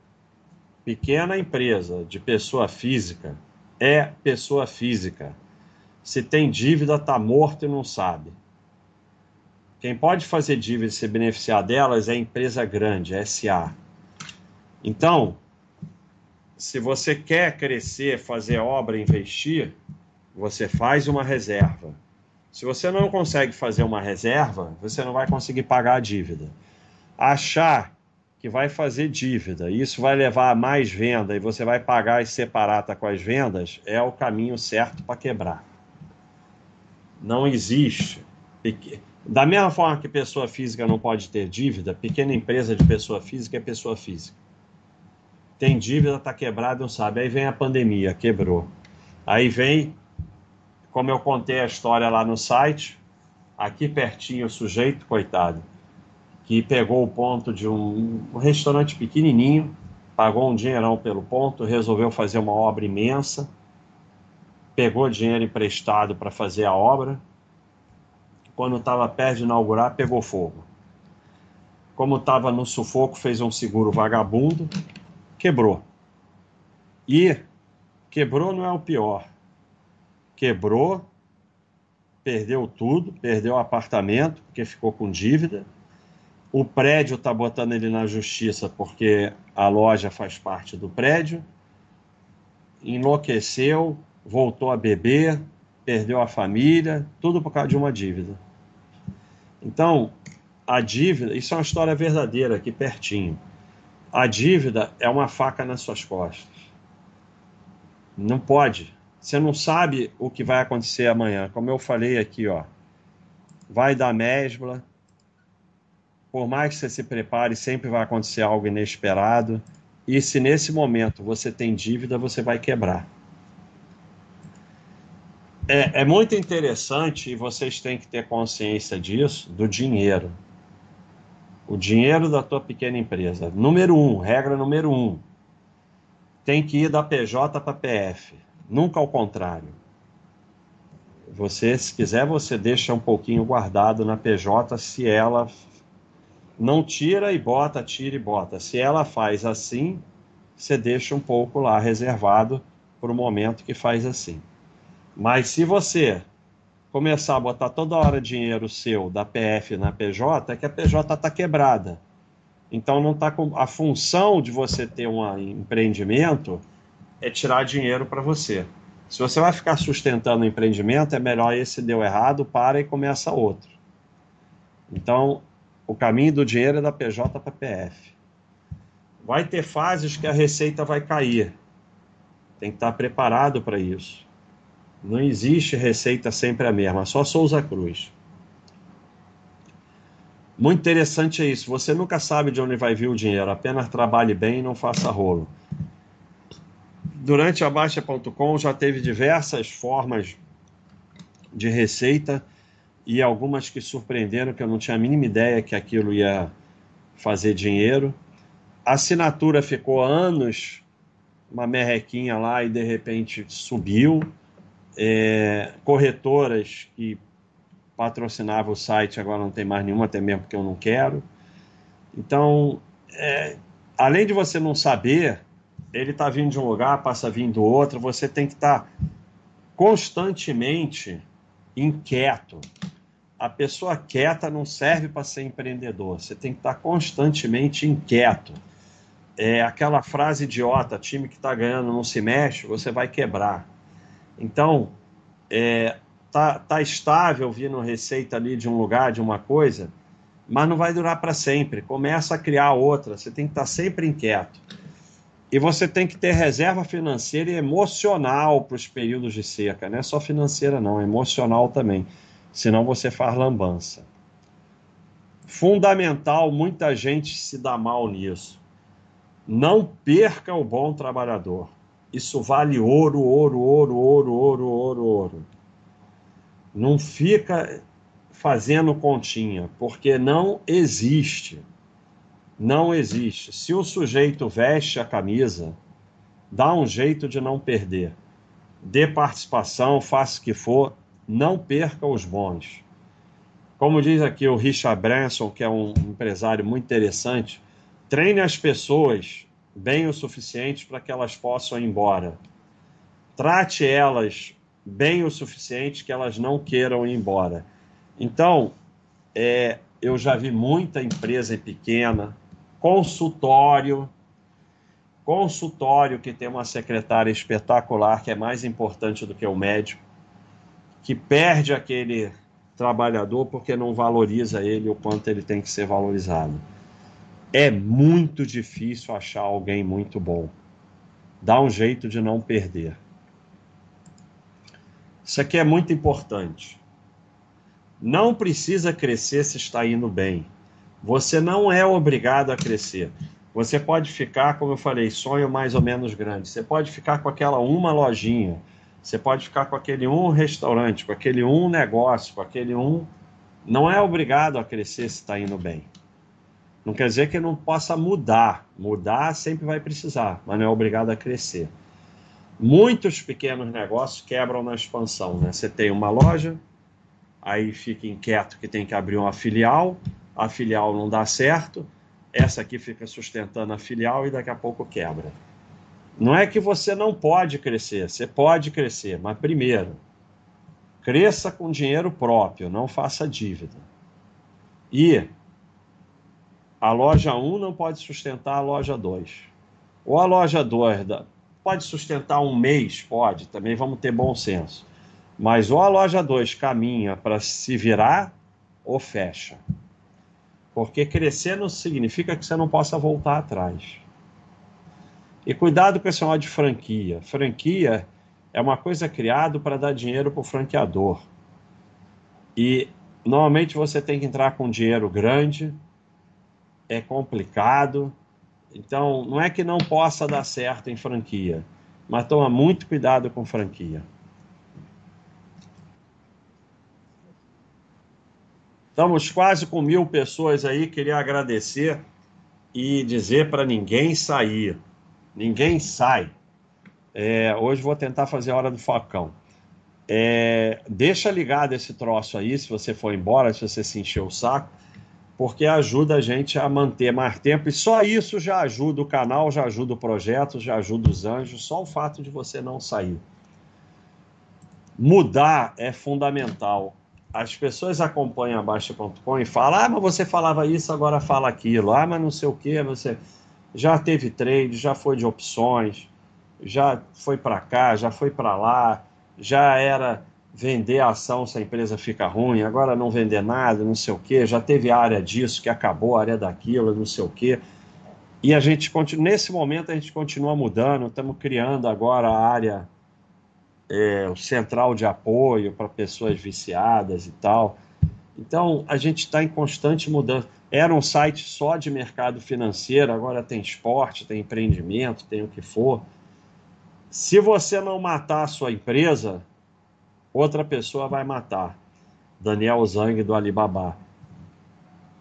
A: pequena empresa de pessoa física é pessoa física. Se tem dívida, está morto e não sabe. Quem pode fazer dívida e se beneficiar delas é empresa grande, é SA. Então, se você quer crescer, fazer obra, investir, você faz uma reserva. Se você não consegue fazer uma reserva, você não vai conseguir pagar a dívida. Achar que vai fazer dívida, e isso vai levar a mais venda e você vai pagar e separata com as vendas, é o caminho certo para quebrar. Não existe. Da mesma forma que pessoa física não pode ter dívida, pequena empresa de pessoa física é pessoa física. Tem dívida, está quebrado, não sabe. Aí vem a pandemia, quebrou. Aí vem como eu contei a história lá no site, aqui pertinho o sujeito, coitado, que pegou o ponto de um, um restaurante pequenininho, pagou um dinheirão pelo ponto, resolveu fazer uma obra imensa, pegou dinheiro emprestado para fazer a obra, quando estava perto de inaugurar, pegou fogo. Como estava no sufoco, fez um seguro vagabundo, quebrou. E quebrou não é o pior quebrou, perdeu tudo, perdeu o apartamento, porque ficou com dívida. O prédio está botando ele na justiça porque a loja faz parte do prédio. Enlouqueceu, voltou a beber, perdeu a família, tudo por causa de uma dívida. Então, a dívida, isso é uma história verdadeira aqui pertinho. A dívida é uma faca nas suas costas. Não pode você não sabe o que vai acontecer amanhã. Como eu falei aqui, ó, vai dar mesbla. Por mais que você se prepare, sempre vai acontecer algo inesperado. E se nesse momento você tem dívida, você vai quebrar. É, é muito interessante e vocês têm que ter consciência disso, do dinheiro. O dinheiro da tua pequena empresa. Número um, regra número um. Tem que ir da PJ para PF nunca ao contrário. Você, se quiser, você deixa um pouquinho guardado na PJ se ela não tira e bota, tira e bota. Se ela faz assim, você deixa um pouco lá reservado para o momento que faz assim. Mas se você começar a botar toda hora dinheiro seu da PF na PJ, é que a PJ está quebrada. Então não tá com a função de você ter um empreendimento é tirar dinheiro para você. Se você vai ficar sustentando o empreendimento, é melhor esse deu errado, para e começa outro. Então, o caminho do dinheiro é da PJ para PF. Vai ter fases que a receita vai cair. Tem que estar preparado para isso. Não existe receita sempre a mesma, só Souza Cruz. Muito interessante é isso. Você nunca sabe de onde vai vir o dinheiro, apenas trabalhe bem e não faça rolo. Durante a Baixa.com já teve diversas formas de receita e algumas que surpreenderam, que eu não tinha a mínima ideia que aquilo ia fazer dinheiro. A assinatura ficou anos uma merrequinha lá e de repente subiu. É, corretoras que patrocinava o site, agora não tem mais nenhuma, até mesmo porque eu não quero. Então, é, além de você não saber, ele está vindo de um lugar, passa vindo do outro, você tem que estar tá constantemente inquieto. A pessoa quieta não serve para ser empreendedor, você tem que estar tá constantemente inquieto. É aquela frase idiota: time que está ganhando não se mexe, você vai quebrar. Então, é, tá, tá estável vindo receita ali de um lugar, de uma coisa, mas não vai durar para sempre. Começa a criar outra, você tem que estar tá sempre inquieto. E você tem que ter reserva financeira e emocional para os períodos de seca, não é só financeira, não, é emocional também. Senão você faz lambança. Fundamental, muita gente se dá mal nisso. Não perca o bom trabalhador. Isso vale ouro, ouro, ouro, ouro, ouro, ouro, ouro. Não fica fazendo continha, porque não existe. Não existe. Se o sujeito veste a camisa, dá um jeito de não perder. Dê participação, faça o que for, não perca os bons. Como diz aqui o Richard Branson, que é um empresário muito interessante, treine as pessoas bem o suficiente para que elas possam ir embora. Trate elas bem o suficiente que elas não queiram ir embora. Então, é, eu já vi muita empresa pequena, consultório, consultório que tem uma secretária espetacular, que é mais importante do que o médico, que perde aquele trabalhador porque não valoriza ele o quanto ele tem que ser valorizado. É muito difícil achar alguém muito bom. Dá um jeito de não perder. Isso aqui é muito importante. Não precisa crescer se está indo bem. Você não é obrigado a crescer. Você pode ficar, como eu falei, sonho mais ou menos grande. Você pode ficar com aquela uma lojinha. Você pode ficar com aquele um restaurante, com aquele um negócio, com aquele um. Não é obrigado a crescer se está indo bem. Não quer dizer que não possa mudar. Mudar sempre vai precisar, mas não é obrigado a crescer muitos pequenos negócios quebram na expansão. Né? Você tem uma loja, aí fica inquieto que tem que abrir uma filial, a filial não dá certo, essa aqui fica sustentando a filial e daqui a pouco quebra. Não é que você não pode crescer, você pode crescer, mas primeiro, cresça com dinheiro próprio, não faça dívida. E a loja 1 não pode sustentar a loja 2. Ou a loja 2 Pode sustentar um mês? Pode, também vamos ter bom senso. Mas ou a loja 2 caminha para se virar ou fecha. Porque crescer não significa que você não possa voltar atrás. E cuidado com esse negócio de franquia. Franquia é uma coisa criada para dar dinheiro para o franqueador. E normalmente você tem que entrar com dinheiro grande, é complicado, então, não é que não possa dar certo em franquia, mas toma muito cuidado com franquia. Estamos quase com mil pessoas aí. Queria agradecer e dizer para ninguém sair. Ninguém sai. É, hoje vou tentar fazer a hora do facão. É, deixa ligado esse troço aí, se você for embora, se você se encher o saco porque ajuda a gente a manter mais tempo e só isso já ajuda o canal, já ajuda o projeto, já ajuda os anjos, só o fato de você não sair. Mudar é fundamental. As pessoas acompanham a Baixa.com e falam: ah, mas você falava isso, agora fala aquilo. Ah, mas não sei o que, você já teve trade, já foi de opções, já foi para cá, já foi para lá, já era vender a ação se a empresa fica ruim, agora não vender nada, não sei o quê, já teve área disso que acabou, área daquilo, não sei o quê. E a gente continua, nesse momento a gente continua mudando, estamos criando agora a área é, central de apoio para pessoas viciadas e tal. Então a gente está em constante mudança. Era um site só de mercado financeiro, agora tem esporte, tem empreendimento, tem o que for. Se você não matar a sua empresa, outra pessoa vai matar. Daniel Zhang do Alibaba.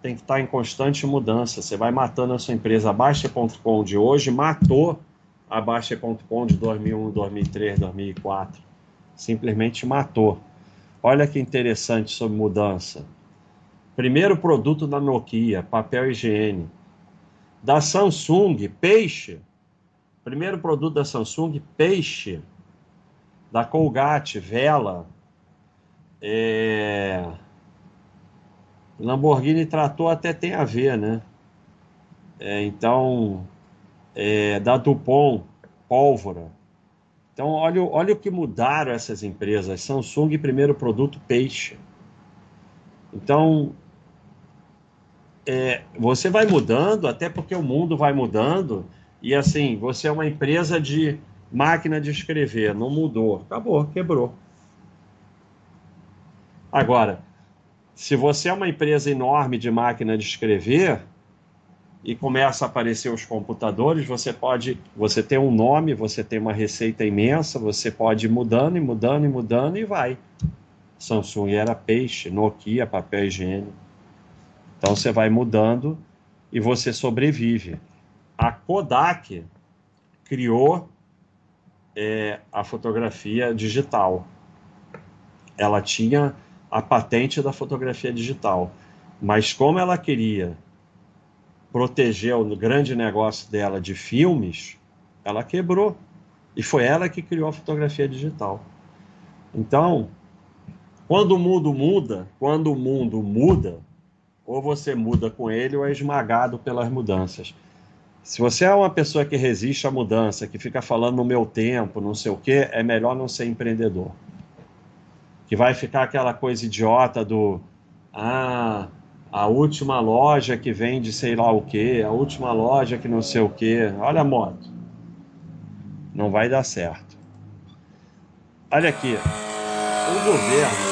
A: Tem que estar em constante mudança. Você vai matando a sua empresa. A Baixa.com de hoje matou a Baixa.com de 2001, 2003, 2004. Simplesmente matou. Olha que interessante sobre mudança. Primeiro produto da Nokia, papel higiene. Da Samsung, peixe. Primeiro produto da Samsung, peixe da Colgate, vela. É... Lamborghini tratou até tem a ver, né? É, então, é, da Dupont, pólvora. Então, olha, olha o que mudaram essas empresas. Samsung, primeiro produto, peixe. Então, é, você vai mudando, até porque o mundo vai mudando. E assim, você é uma empresa de Máquina de escrever, não mudou. Acabou, quebrou. Agora, se você é uma empresa enorme de máquina de escrever e começa a aparecer os computadores, você pode, você tem um nome, você tem uma receita imensa, você pode ir mudando e mudando e mudando e vai. Samsung era peixe, Nokia papel higiênico. Então você vai mudando e você sobrevive. A Kodak criou é, a fotografia digital. Ela tinha a patente da fotografia digital, mas como ela queria proteger o grande negócio dela de filmes, ela quebrou. E foi ela que criou a fotografia digital. Então, quando o mundo muda, quando o mundo muda, ou você muda com ele ou é esmagado pelas mudanças. Se você é uma pessoa que resiste à mudança, que fica falando no meu tempo, não sei o quê, é melhor não ser empreendedor. Que vai ficar aquela coisa idiota do ah, a última loja que vende sei lá o quê, a última loja que não sei o quê. Olha a moto. Não vai dar certo. Olha aqui. O governo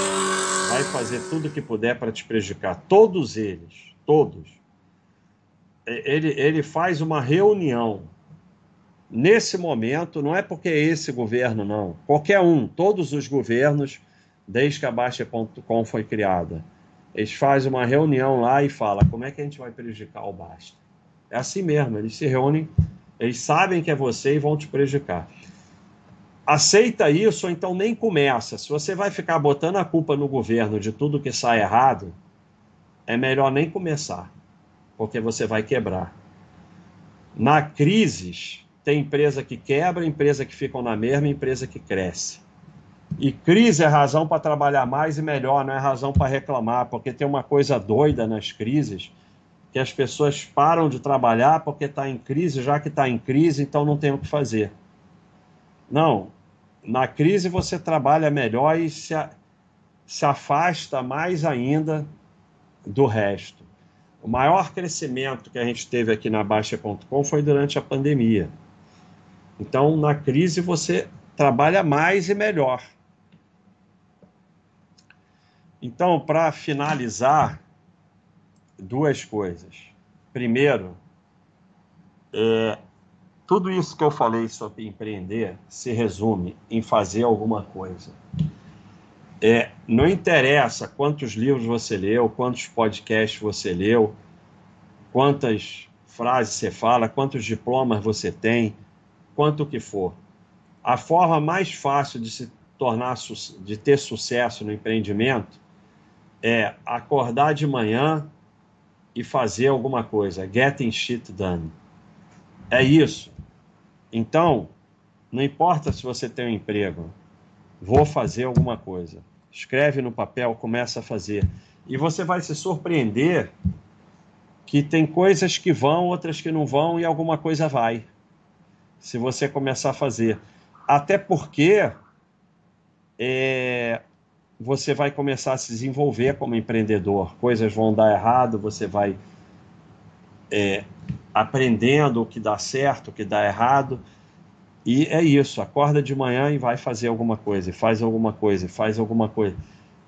A: vai fazer tudo o que puder para te prejudicar. Todos eles. Todos ele, ele faz uma reunião. Nesse momento, não é porque é esse governo, não. Qualquer um, todos os governos, desde que a Baixa.com foi criada, eles fazem uma reunião lá e falam como é que a gente vai prejudicar o Basta. É assim mesmo, eles se reúnem, eles sabem que é você e vão te prejudicar. Aceita isso, ou então nem começa. Se você vai ficar botando a culpa no governo de tudo que sai errado, é melhor nem começar porque você vai quebrar. Na crise, tem empresa que quebra, empresa que ficam na mesma, empresa que cresce. E crise é razão para trabalhar mais e melhor, não é razão para reclamar, porque tem uma coisa doida nas crises, que as pessoas param de trabalhar porque está em crise, já que está em crise, então não tem o que fazer. Não, na crise você trabalha melhor e se, se afasta mais ainda do resto. O maior crescimento que a gente teve aqui na Baixa.com foi durante a pandemia. Então, na crise, você trabalha mais e melhor. Então, para finalizar, duas coisas. Primeiro, é, tudo isso que eu falei sobre empreender se resume em fazer alguma coisa. É, não interessa quantos livros você leu, quantos podcasts você leu, quantas frases você fala, quantos diplomas você tem, quanto que for. A forma mais fácil de se tornar de ter sucesso no empreendimento é acordar de manhã e fazer alguma coisa. Getting shit done. É isso. Então, não importa se você tem um emprego, vou fazer alguma coisa. Escreve no papel, começa a fazer. E você vai se surpreender que tem coisas que vão, outras que não vão e alguma coisa vai. Se você começar a fazer. Até porque é, você vai começar a se desenvolver como empreendedor. Coisas vão dar errado, você vai é, aprendendo o que dá certo, o que dá errado. E é isso, acorda de manhã e vai fazer alguma coisa, e faz alguma coisa, e faz alguma coisa.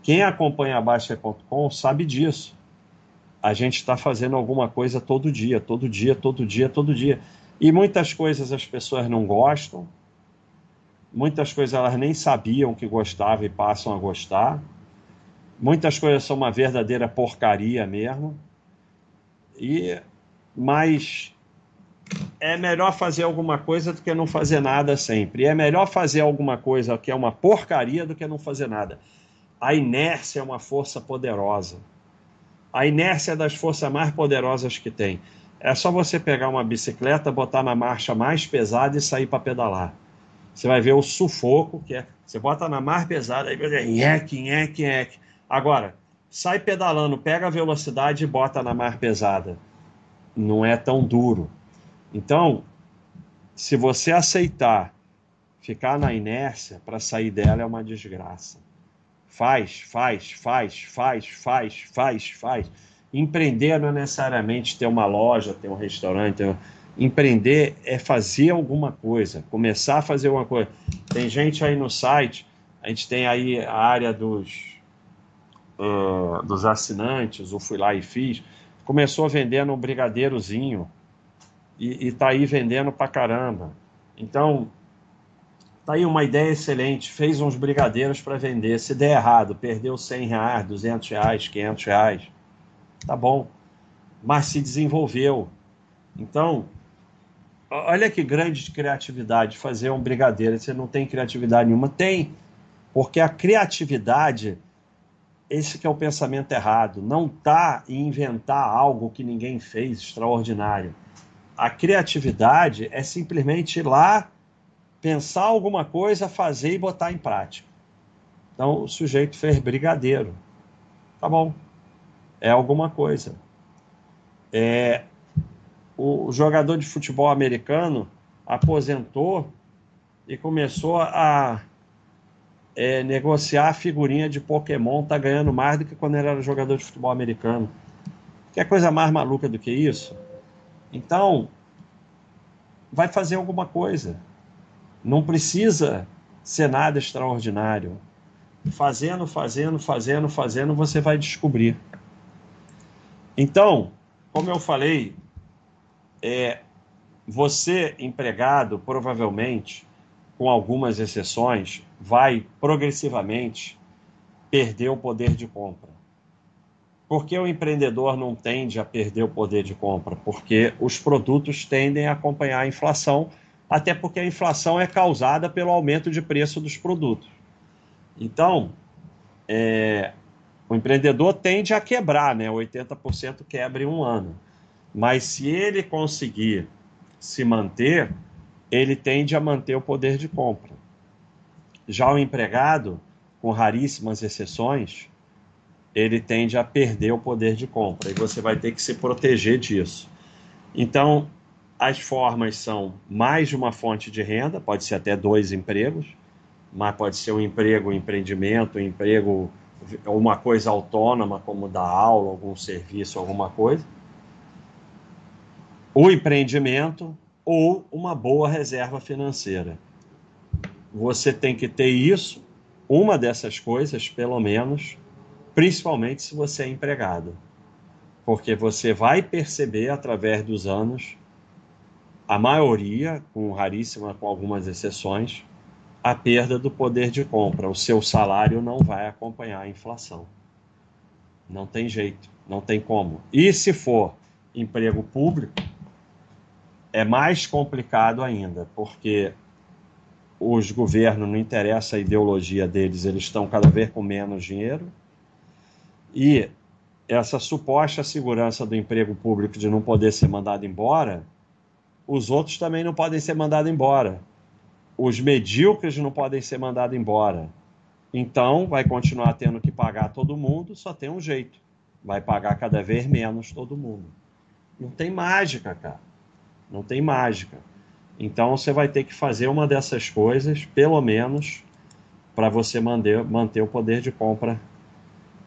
A: Quem acompanha a Baixa.com sabe disso. A gente está fazendo alguma coisa todo dia, todo dia, todo dia, todo dia. E muitas coisas as pessoas não gostam, muitas coisas elas nem sabiam que gostavam e passam a gostar. Muitas coisas são uma verdadeira porcaria mesmo. E mas é melhor fazer alguma coisa do que não fazer nada sempre. É melhor fazer alguma coisa que é uma porcaria do que não fazer nada. A inércia é uma força poderosa. A inércia é das forças mais poderosas que tem. É só você pegar uma bicicleta, botar na marcha mais pesada e sair para pedalar. Você vai ver o sufoco que é. Você bota na mais pesada, aí vai nheque, nheque, nheque. Agora, sai pedalando, pega a velocidade e bota na mais pesada não é tão duro. Então, se você aceitar ficar na inércia, para sair dela é uma desgraça. Faz, faz, faz, faz, faz, faz, faz. Empreender não é necessariamente ter uma loja, ter um restaurante. Ter... Empreender é fazer alguma coisa, começar a fazer alguma coisa. Tem gente aí no site, a gente tem aí a área dos, uh, dos assinantes, eu fui lá e fiz começou vendendo um brigadeirozinho e, está aí vendendo pra caramba. Então, tá aí uma ideia excelente. Fez uns brigadeiros para vender. Se der errado, perdeu 100 reais, 200 reais, 500 reais, tá bom. Mas se desenvolveu. Então, olha que grande criatividade fazer um brigadeiro. Você não tem criatividade nenhuma? Tem, porque a criatividade esse que é o pensamento errado. Não está em inventar algo que ninguém fez extraordinário. A criatividade é simplesmente ir lá, pensar alguma coisa, fazer e botar em prática. Então o sujeito fez brigadeiro. Tá bom. É alguma coisa. É, o jogador de futebol americano aposentou e começou a é, negociar a figurinha de Pokémon tá ganhando mais do que quando ele era jogador de futebol americano. Quer coisa mais maluca do que isso? Então, vai fazer alguma coisa. Não precisa ser nada extraordinário. Fazendo, fazendo, fazendo, fazendo, você vai descobrir. Então, como eu falei, é, você empregado provavelmente com algumas exceções, vai progressivamente perder o poder de compra. Por que o empreendedor não tende a perder o poder de compra? Porque os produtos tendem a acompanhar a inflação, até porque a inflação é causada pelo aumento de preço dos produtos. Então, é, o empreendedor tende a quebrar, né? 80% quebra em um ano. Mas se ele conseguir se manter, ele tende a manter o poder de compra. Já o empregado, com raríssimas exceções, ele tende a perder o poder de compra e você vai ter que se proteger disso. Então, as formas são mais de uma fonte de renda, pode ser até dois empregos, mas pode ser um emprego, um empreendimento, um emprego, uma coisa autônoma, como dar aula, algum serviço, alguma coisa. O empreendimento, ou uma boa reserva financeira. Você tem que ter isso, uma dessas coisas, pelo menos, principalmente se você é empregado. Porque você vai perceber através dos anos, a maioria, com raríssima, com algumas exceções, a perda do poder de compra. O seu salário não vai acompanhar a inflação. Não tem jeito, não tem como. E se for emprego público, é mais complicado ainda, porque os governos, não interessa a ideologia deles, eles estão cada vez com menos dinheiro. E essa suposta segurança do emprego público de não poder ser mandado embora, os outros também não podem ser mandados embora. Os medíocres não podem ser mandados embora. Então, vai continuar tendo que pagar todo mundo, só tem um jeito. Vai pagar cada vez menos todo mundo. Não tem mágica, cara. Não tem mágica. Então, você vai ter que fazer uma dessas coisas, pelo menos, para você manter, manter o poder de compra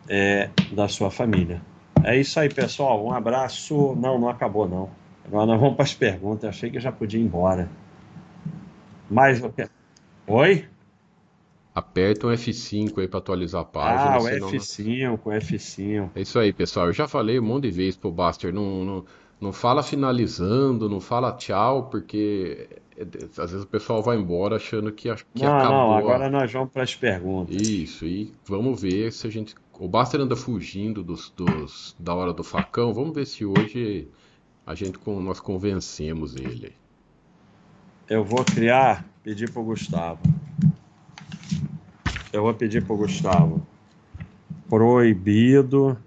A: é, da sua família. É isso aí, pessoal. Um abraço. Não, não acabou, não. Agora nós vamos para as perguntas. Achei que já podia ir embora. Mais? Oi?
B: Aperta o F5 aí para atualizar a página.
A: Ah, o F5, o F5.
B: É isso aí, pessoal. Eu já falei um monte de vezes pro Buster. Não, não, não fala finalizando, não fala tchau, porque é, às vezes o pessoal vai embora achando que, que
A: não,
B: acabou.
A: Não, agora nós vamos para as perguntas.
B: Isso, e vamos ver se a gente. O Buster anda fugindo dos, dos, da hora do facão. Vamos ver se hoje a gente nós convencemos ele.
A: Eu vou criar, pedir para o Gustavo. Eu vou pedir para o Gustavo. Proibido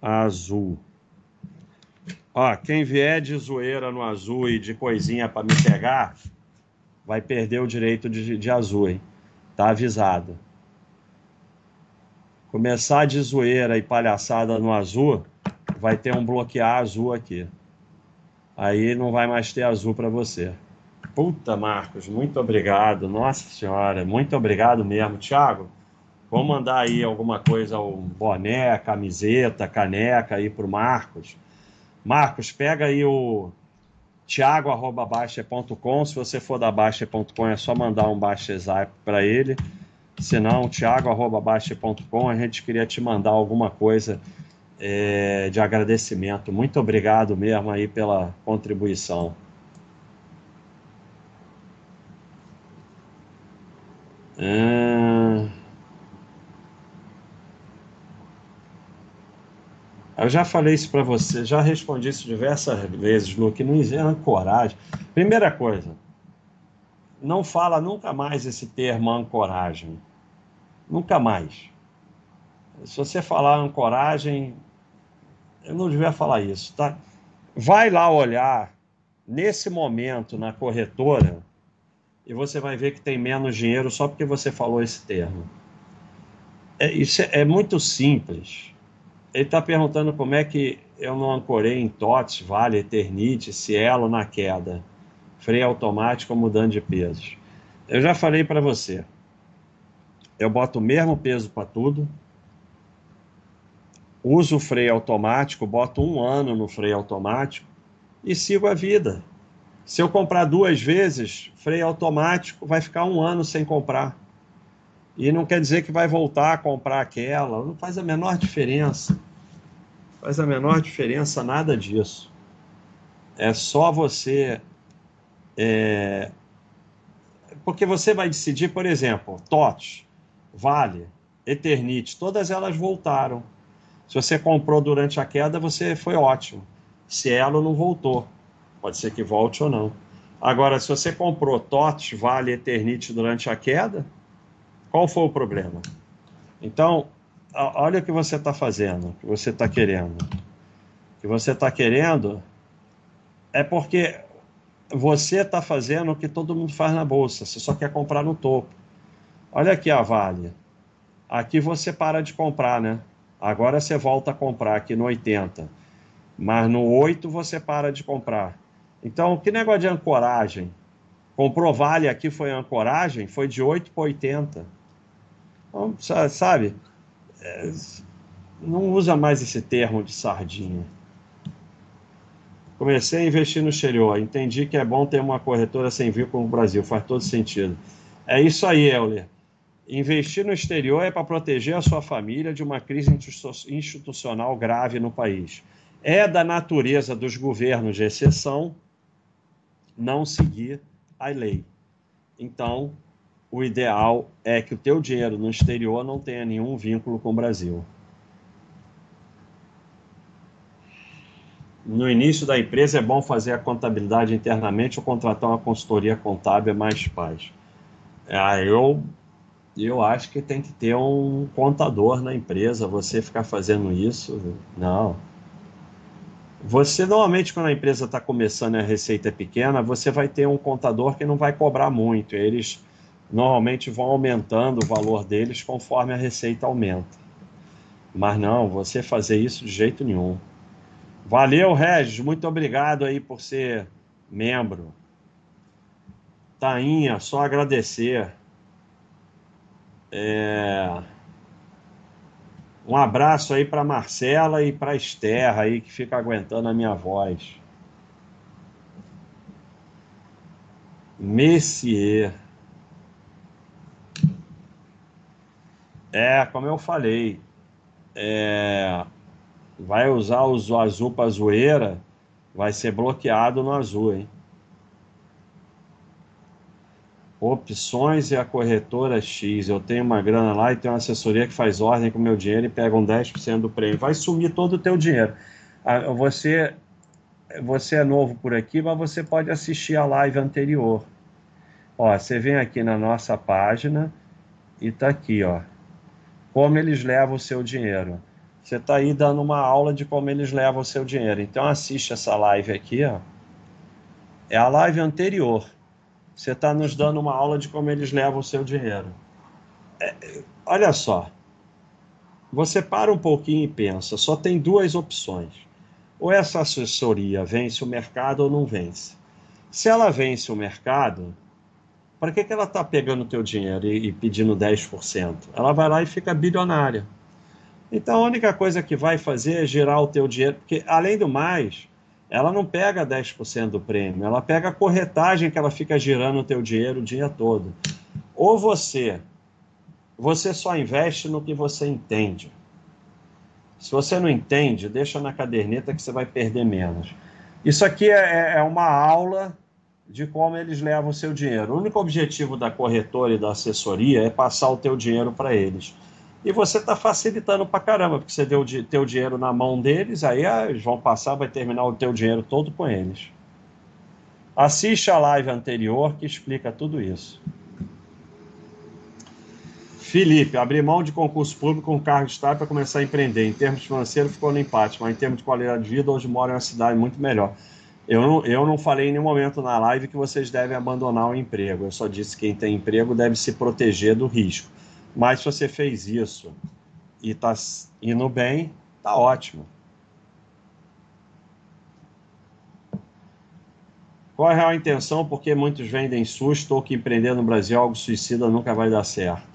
A: azul. Ó, quem vier de zoeira no azul e de coisinha para me pegar, vai perder o direito de, de azul, hein? Tá avisado. Começar de zoeira e palhaçada no azul, vai ter um bloquear azul aqui. Aí não vai mais ter azul para você. Puta, Marcos, muito obrigado. Nossa Senhora, muito obrigado mesmo. Tiago, vamos mandar aí alguma coisa, um boné, camiseta, caneca aí pro Marcos. Marcos, pega aí o tiago.baixa.com. Se você for da Baixa.com, é só mandar um Baixa Zap para ele. Se não, tiago.baixa.com, a gente queria te mandar alguma coisa é, de agradecimento. Muito obrigado mesmo aí pela contribuição. É... Eu já falei isso para você, já respondi isso diversas vezes, Lu, que não existe coragem. Primeira coisa, não fala nunca mais esse termo ancoragem. Nunca mais. Se você falar ancoragem, eu não devia falar isso, tá? Vai lá olhar nesse momento na corretora e você vai ver que tem menos dinheiro só porque você falou esse termo. É, isso é, é muito simples. Ele está perguntando como é que eu não ancorei em TOTS, Vale, Eternite, Cielo na queda, freio automático mudando de pesos. Eu já falei para você. Eu boto o mesmo peso para tudo, uso o freio automático, boto um ano no freio automático e sigo a vida. Se eu comprar duas vezes, freio automático, vai ficar um ano sem comprar. E não quer dizer que vai voltar a comprar aquela, não faz a menor diferença. Faz a menor diferença nada disso. É só você. É... Porque você vai decidir, por exemplo, TOTS, Vale, Eternite, todas elas voltaram. Se você comprou durante a queda, você foi ótimo. Cielo não voltou. Pode ser que volte ou não. Agora, se você comprou TOTS, Vale, Eternite durante a queda, qual foi o problema? Então, olha o que você está fazendo, o que você está querendo. O que você está querendo é porque você está fazendo o que todo mundo faz na bolsa, você só quer comprar no topo. Olha aqui a Vale. Aqui você para de comprar, né? Agora você volta a comprar aqui no 80. Mas no 8 você para de comprar. Então, que negócio de ancoragem? Comprou Vale aqui foi ancoragem? Foi de 8 para 80. Então, sabe? É, não usa mais esse termo de sardinha. Comecei a investir no exterior. Entendi que é bom ter uma corretora sem vínculo no Brasil. Faz todo sentido. É isso aí, Euler. Investir no exterior é para proteger a sua família de uma crise institucional grave no país. É da natureza dos governos de exceção não seguir a lei. Então, o ideal é que o teu dinheiro no exterior não tenha nenhum vínculo com o Brasil. No início da empresa é bom fazer a contabilidade internamente ou contratar uma consultoria contábil mais paz. Ah, eu eu acho que tem que ter um contador na empresa. Você ficar fazendo isso, não. Você normalmente quando a empresa está começando e a receita é pequena, você vai ter um contador que não vai cobrar muito. Eles normalmente vão aumentando o valor deles conforme a receita aumenta. Mas não, você fazer isso de jeito nenhum. Valeu, Regis. Muito obrigado aí por ser membro. Tainha, só agradecer. É... Um abraço aí para Marcela e para Esther aí que fica aguentando a minha voz. Messier. É, como eu falei, é, vai usar o azul para zoeira, vai ser bloqueado no azul, hein? Opções e a corretora X. Eu tenho uma grana lá e tenho uma assessoria que faz ordem com meu dinheiro e pega um 10% do prêmio. Vai sumir todo o teu dinheiro. Ah, você, você é novo por aqui, mas você pode assistir a live anterior. Ó, você vem aqui na nossa página e tá aqui, ó. Como eles levam o seu dinheiro. Você está aí dando uma aula de como eles levam o seu dinheiro. Então assiste essa live aqui, ó. É a live anterior. Você está nos dando uma aula de como eles levam o seu dinheiro. É, olha só. Você para um pouquinho e pensa. Só tem duas opções. Ou essa assessoria vence o mercado ou não vence. Se ela vence o mercado, para que, que ela está pegando o teu dinheiro e, e pedindo 10%? Ela vai lá e fica bilionária. Então a única coisa que vai fazer é girar o teu dinheiro, porque além do mais, ela não pega 10% do prêmio, ela pega a corretagem que ela fica girando o teu dinheiro o dia todo. Ou você, você só investe no que você entende. Se você não entende, deixa na caderneta que você vai perder menos. Isso aqui é, é, é uma aula de como eles levam o seu dinheiro. O único objetivo da corretora e da assessoria é passar o teu dinheiro para eles e você está facilitando para caramba, porque você deu o teu dinheiro na mão deles, aí ah, eles vão passar, vai terminar o teu dinheiro todo com eles. Assiste a live anterior que explica tudo isso. Felipe, abrir mão de concurso público com cargo de Estado para começar a empreender. Em termos financeiros ficou no empate, mas em termos de qualidade de vida, hoje moro em uma cidade muito melhor. Eu não, eu não falei em nenhum momento na live que vocês devem abandonar o emprego. Eu só disse que quem tem emprego deve se proteger do risco. Mas se você fez isso e está indo bem, tá ótimo. Qual é a real intenção? Porque muitos vendem susto ou que empreender no Brasil algo suicida nunca vai dar certo.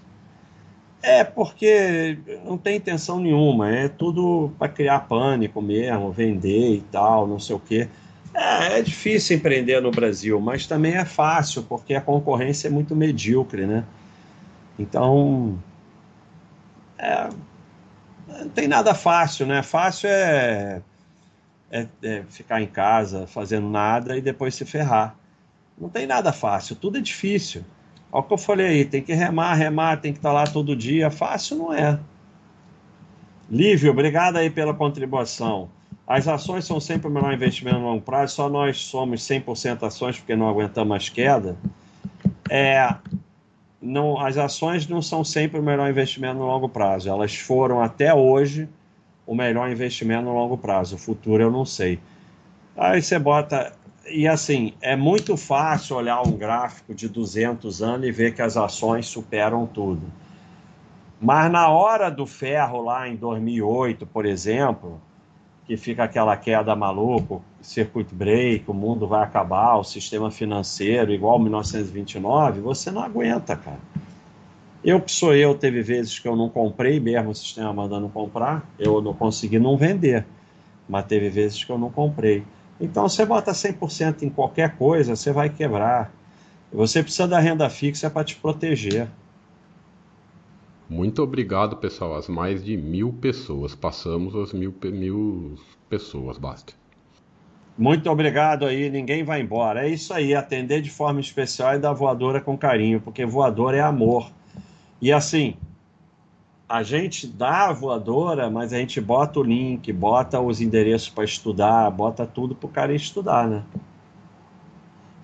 A: É porque não tem intenção nenhuma, é tudo para criar pânico mesmo, vender e tal, não sei o quê. É, é, difícil empreender no Brasil, mas também é fácil, porque a concorrência é muito medíocre, né? Então, é, não tem nada fácil, né? Fácil é, é, é, ficar em casa fazendo nada e depois se ferrar. Não tem nada fácil, tudo é difícil. Olha o que eu falei aí, tem que remar, remar, tem que estar lá todo dia. Fácil não é. Lívio, obrigado aí pela contribuição. As ações são sempre o melhor investimento no longo prazo, só nós somos 100% ações porque não aguentamos mais queda. É, não, as ações não são sempre o melhor investimento no longo prazo. Elas foram até hoje o melhor investimento no longo prazo. O futuro eu não sei. Aí você bota. E assim, é muito fácil olhar um gráfico de 200 anos e ver que as ações superam tudo. Mas na hora do ferro, lá em 2008, por exemplo, que fica aquela queda maluco, circuit break, o mundo vai acabar, o sistema financeiro igual 1929, você não aguenta, cara. Eu que sou eu, teve vezes que eu não comprei mesmo o sistema mandando comprar, eu não consegui não vender, mas teve vezes que eu não comprei. Então você bota 100% em qualquer coisa, você vai quebrar. Você precisa da renda fixa para te proteger.
B: Muito obrigado, pessoal. As mais de mil pessoas. Passamos as mil, mil pessoas, basta.
A: Muito obrigado aí. Ninguém vai embora. É isso aí. Atender de forma especial e dar voadora com carinho, porque voadora é amor. E assim, a gente dá a voadora, mas a gente bota o link, bota os endereços para estudar, bota tudo para o cara estudar, né?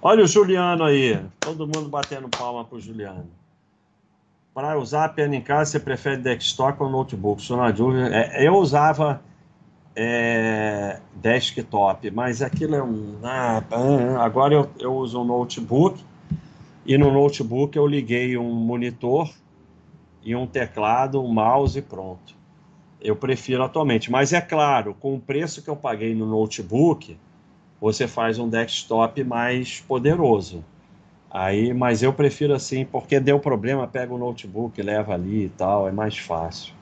A: Olha o Juliano aí. Todo mundo batendo palma pro Juliano. Para usar a pena em casa, você prefere desktop ou notebook? Sou na dúvida. É, eu usava é, desktop, mas aquilo é um. Ah, agora eu, eu uso um notebook e no notebook eu liguei um monitor e um teclado, um mouse e pronto. Eu prefiro atualmente, mas é claro, com o preço que eu paguei no notebook, você faz um desktop mais poderoso. Aí, mas eu prefiro assim, porque deu problema, pega o notebook, leva ali e tal, é mais fácil.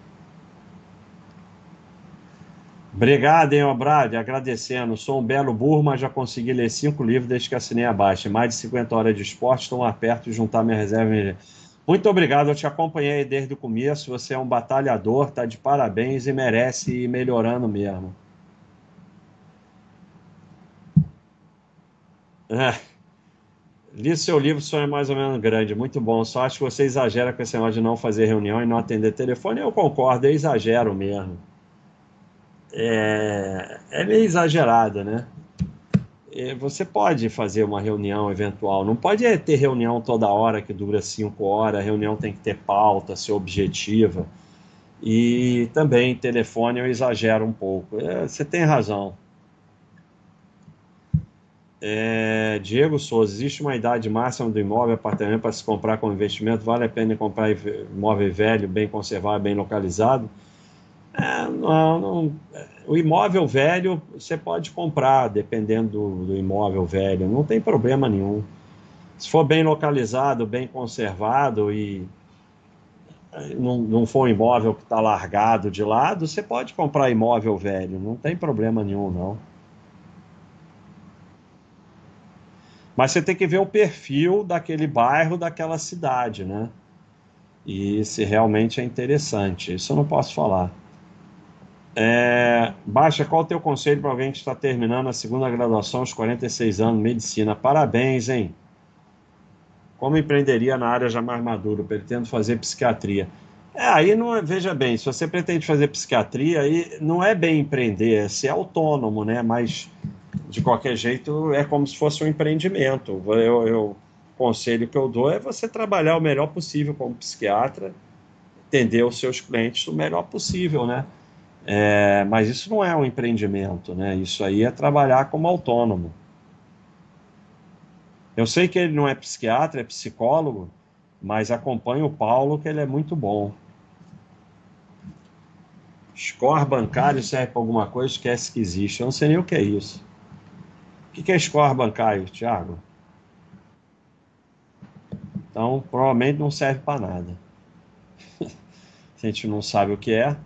A: Obrigado, hein, Obrade, agradecendo. Sou um belo burro, mas já consegui ler cinco livros desde que assinei abaixo. Mais de 50 horas de esporte, estou lá perto de juntar minha reserva. Muito obrigado, eu te acompanhei desde o começo. Você é um batalhador, está de parabéns e merece ir melhorando mesmo. É. Li seu livro, sonho é mais ou menos grande, muito bom. Só acho que você exagera com esse negócio de não fazer reunião e não atender telefone. Eu concordo, eu exagero mesmo. É, é meio exagerado, né? É, você pode fazer uma reunião eventual, não pode ter reunião toda hora que dura cinco horas, a reunião tem que ter pauta, ser objetiva. E também telefone eu exagero um pouco. É, você tem razão. É, Diego Souza, existe uma idade máxima do imóvel, apartamento para se comprar com investimento? Vale a pena comprar imóvel velho, bem conservado, bem localizado? É, não, não, o imóvel velho você pode comprar, dependendo do, do, imóvel velho, não tem problema nenhum. Se for bem localizado, bem conservado e é, não, não for um imóvel que está largado de lado, você pode comprar imóvel velho, não tem problema nenhum, não. Mas você tem que ver o perfil daquele bairro, daquela cidade, né? E se realmente é interessante. Isso eu não posso falar. É, Baixa, qual o teu conselho para alguém que está terminando a segunda graduação aos 46 anos, medicina? Parabéns, hein? Como empreenderia na área já mais maduro, pretendo fazer psiquiatria. É, aí não é, veja bem, se você pretende fazer psiquiatria, aí não é bem empreender, é ser autônomo, né? Mas de qualquer jeito, é como se fosse um empreendimento. Eu, eu, o conselho que eu dou é você trabalhar o melhor possível como psiquiatra, atender os seus clientes o melhor possível, né? É, mas isso não é um empreendimento, né? Isso aí é trabalhar como autônomo. Eu sei que ele não é psiquiatra, é psicólogo, mas acompanho o Paulo, que ele é muito bom. Score bancário serve para alguma coisa, esquece que existe. Eu não sei nem o que é isso. O que é score bancário, Thiago? Então, provavelmente não serve para nada. Se a gente não sabe o que é.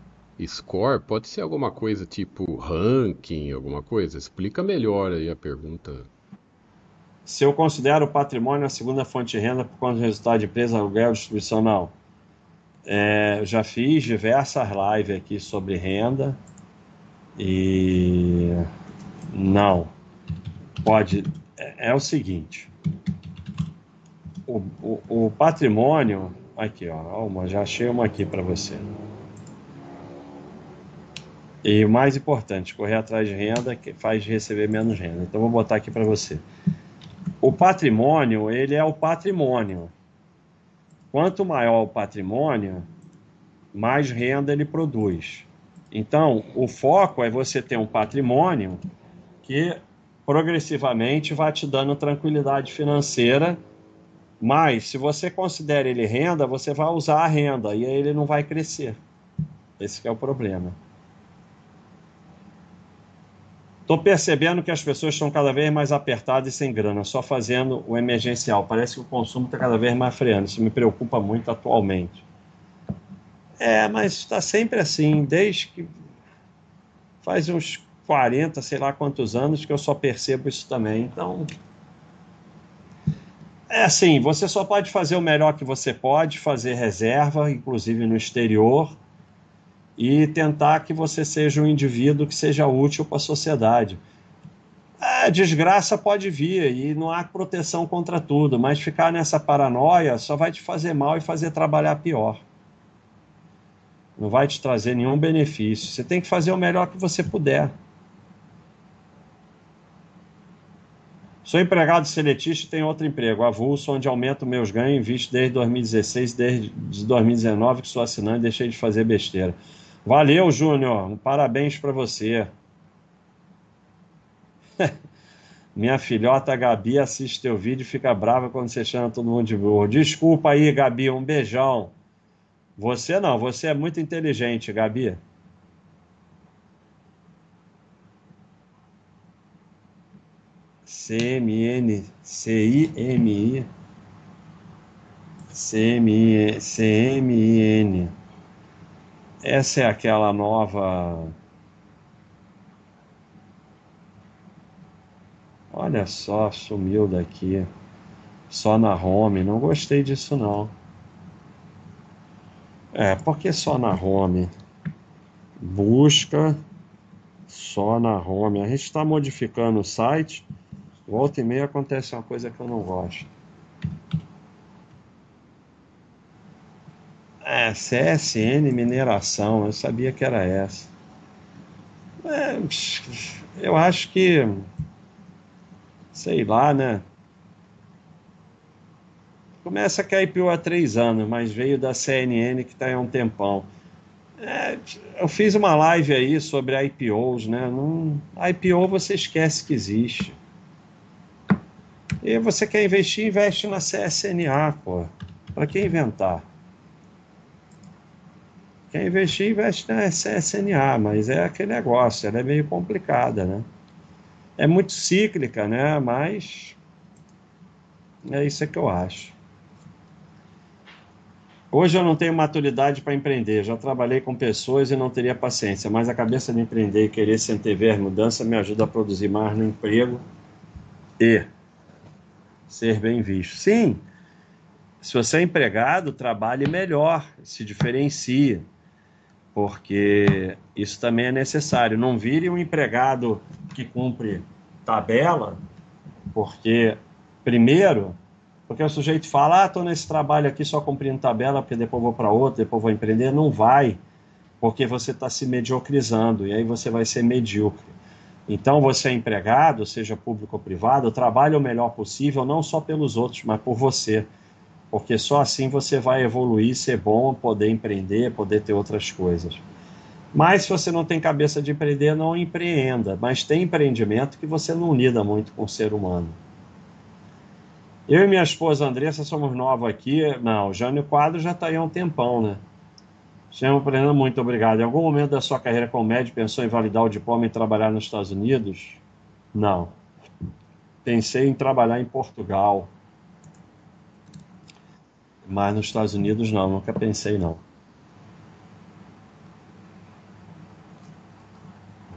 B: Score pode ser alguma coisa tipo ranking, alguma coisa? Explica melhor aí a pergunta.
A: Se eu considero o patrimônio a segunda fonte de renda por conta do resultado de empresa, aluguel, distribuição, não. É, eu já fiz diversas lives aqui sobre renda e não pode. É, é o seguinte: o, o, o, patrimônio. Aqui, ó, uma, já achei uma aqui para você. E o mais importante, correr atrás de renda que faz receber menos renda. Então vou botar aqui para você. O patrimônio, ele é o patrimônio. Quanto maior o patrimônio, mais renda ele produz. Então, o foco é você ter um patrimônio que progressivamente vai te dando tranquilidade financeira. Mas se você considera ele renda, você vai usar a renda e aí ele não vai crescer. Esse é o problema. Estou percebendo que as pessoas estão cada vez mais apertadas e sem grana, só fazendo o emergencial. Parece que o consumo está cada vez mais freando. Isso me preocupa muito atualmente. É, mas está sempre assim, desde que faz uns 40, sei lá quantos anos que eu só percebo isso também. Então, é assim, você só pode fazer o melhor que você pode, fazer reserva, inclusive no exterior, e tentar que você seja um indivíduo que seja útil para a sociedade. A desgraça pode vir e não há proteção contra tudo, mas ficar nessa paranoia só vai te fazer mal e fazer trabalhar pior. Não vai te trazer nenhum benefício. Você tem que fazer o melhor que você puder. Sou empregado seletista e tenho outro emprego, avulso, onde aumento meus ganhos, visto desde 2016, desde 2019 que sou assinante e deixei de fazer besteira. Valeu, Júnior. Um parabéns para você. Minha filhota Gabi assiste teu vídeo e fica brava quando você chama todo mundo de burro. Desculpa aí, Gabi, um beijão. Você não, você é muito inteligente, Gabi. CMN, C-I-M-I, CMN, CMN. Essa é aquela nova. Olha só, sumiu daqui. Só na home. Não gostei disso, não. É, por que só na home? Busca só na home. A gente está modificando o site. Volta e meia acontece uma coisa que eu não gosto. É, CSN Mineração, eu sabia que era essa. É, eu acho que, sei lá, né? Começa a IPO há três anos, mas veio da CNN que está há um tempão. É, eu fiz uma live aí sobre IPOs, né? Não, IPO você esquece que existe. E você quer investir, investe na CSNA, pô. Para que inventar? Quer investir, investe na CSNA, mas é aquele negócio, ela é meio complicada, né? É muito cíclica, né? Mas é isso que eu acho. Hoje eu não tenho maturidade para empreender, já trabalhei com pessoas e não teria paciência, mas a cabeça de empreender e querer se antever mudança me ajuda a produzir mais no emprego e ser bem visto. Sim, se você é empregado, trabalhe melhor, se diferencie porque isso também é necessário. Não vire um empregado que cumpre tabela, porque, primeiro, porque o sujeito fala, ah, estou nesse trabalho aqui só cumprindo tabela, porque depois vou para outro, depois vou empreender. Não vai, porque você está se mediocrizando, e aí você vai ser medíocre. Então, você é empregado, seja público ou privado, trabalhe o melhor possível, não só pelos outros, mas por você porque só assim você vai evoluir, ser bom, poder empreender, poder ter outras coisas. Mas se você não tem cabeça de empreender, não empreenda. Mas tem empreendimento que você não lida muito com o ser humano. Eu e minha esposa Andressa somos novos aqui. Não, o Jânio Quadro já está aí há um tempão, né? Chamo Breno, muito obrigado. Em algum momento da sua carreira como médico pensou em validar o diploma e trabalhar nos Estados Unidos? Não. Pensei em trabalhar em Portugal. Mas nos Estados Unidos não, nunca pensei não.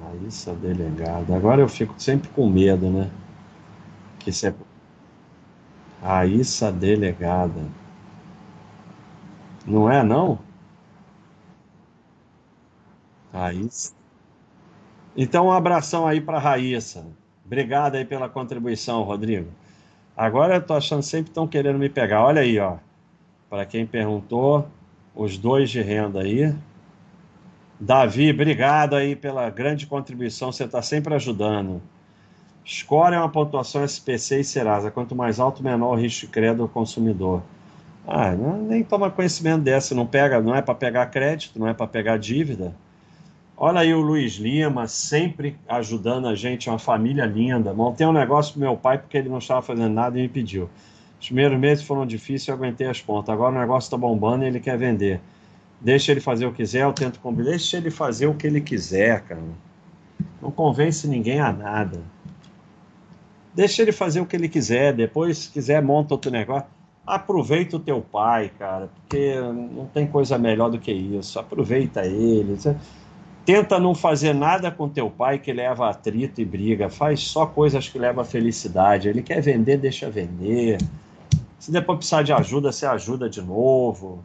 A: Raíssa delegada. Agora eu fico sempre com medo, né? Que se é... Raíssa delegada. Não é não? Raíssa. Então um abração aí para Raíssa. Obrigado aí pela contribuição, Rodrigo. Agora eu tô achando sempre estão querendo me pegar. Olha aí, ó. Para quem perguntou, os dois de renda aí. Davi, obrigado aí pela grande contribuição, você está sempre ajudando. Score é uma pontuação SPC e Serasa. Quanto mais alto, menor o risco de crédito do consumidor. Ah, nem toma conhecimento dessa, não pega, não é para pegar crédito, não é para pegar dívida. Olha aí o Luiz Lima, sempre ajudando a gente, uma família linda. Montei um negócio pro meu pai porque ele não estava fazendo nada e me pediu. Os primeiros meses foram difíceis, eu aguentei as pontas. Agora o negócio está bombando e ele quer vender. Deixa ele fazer o que quiser, eu tento combinar. Deixa ele fazer o que ele quiser, cara. Não convence ninguém a nada. Deixa ele fazer o que ele quiser. Depois, se quiser, monta outro negócio. Aproveita o teu pai, cara, porque não tem coisa melhor do que isso. Aproveita ele. Tenta não fazer nada com teu pai que leva atrito e briga. Faz só coisas que levam a felicidade. Ele quer vender, deixa vender. Se depois precisar de ajuda, você ajuda de novo.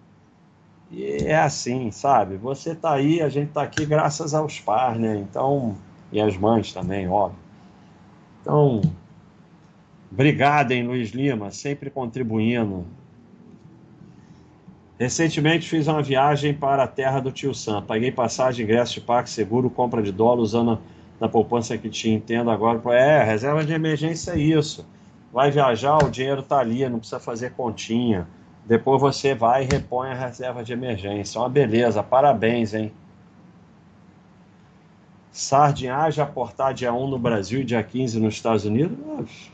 A: E é assim, sabe? Você tá aí, a gente tá aqui graças aos pais, né? Então, e as mães também, óbvio. Então, obrigado, hein, Luiz Lima, sempre contribuindo. Recentemente fiz uma viagem para a terra do tio Sam. Paguei passagem, ingresso de parque seguro, compra de dólar usando a poupança que tinha. Entendo agora. É, reserva de emergência é isso. vai viajar, o dinheiro está ali, não precisa fazer continha. Depois você vai e repõe a reserva de emergência. Uma beleza, parabéns, hein? Sardinhagem aportar dia 1 no Brasil e dia 15 nos Estados Unidos?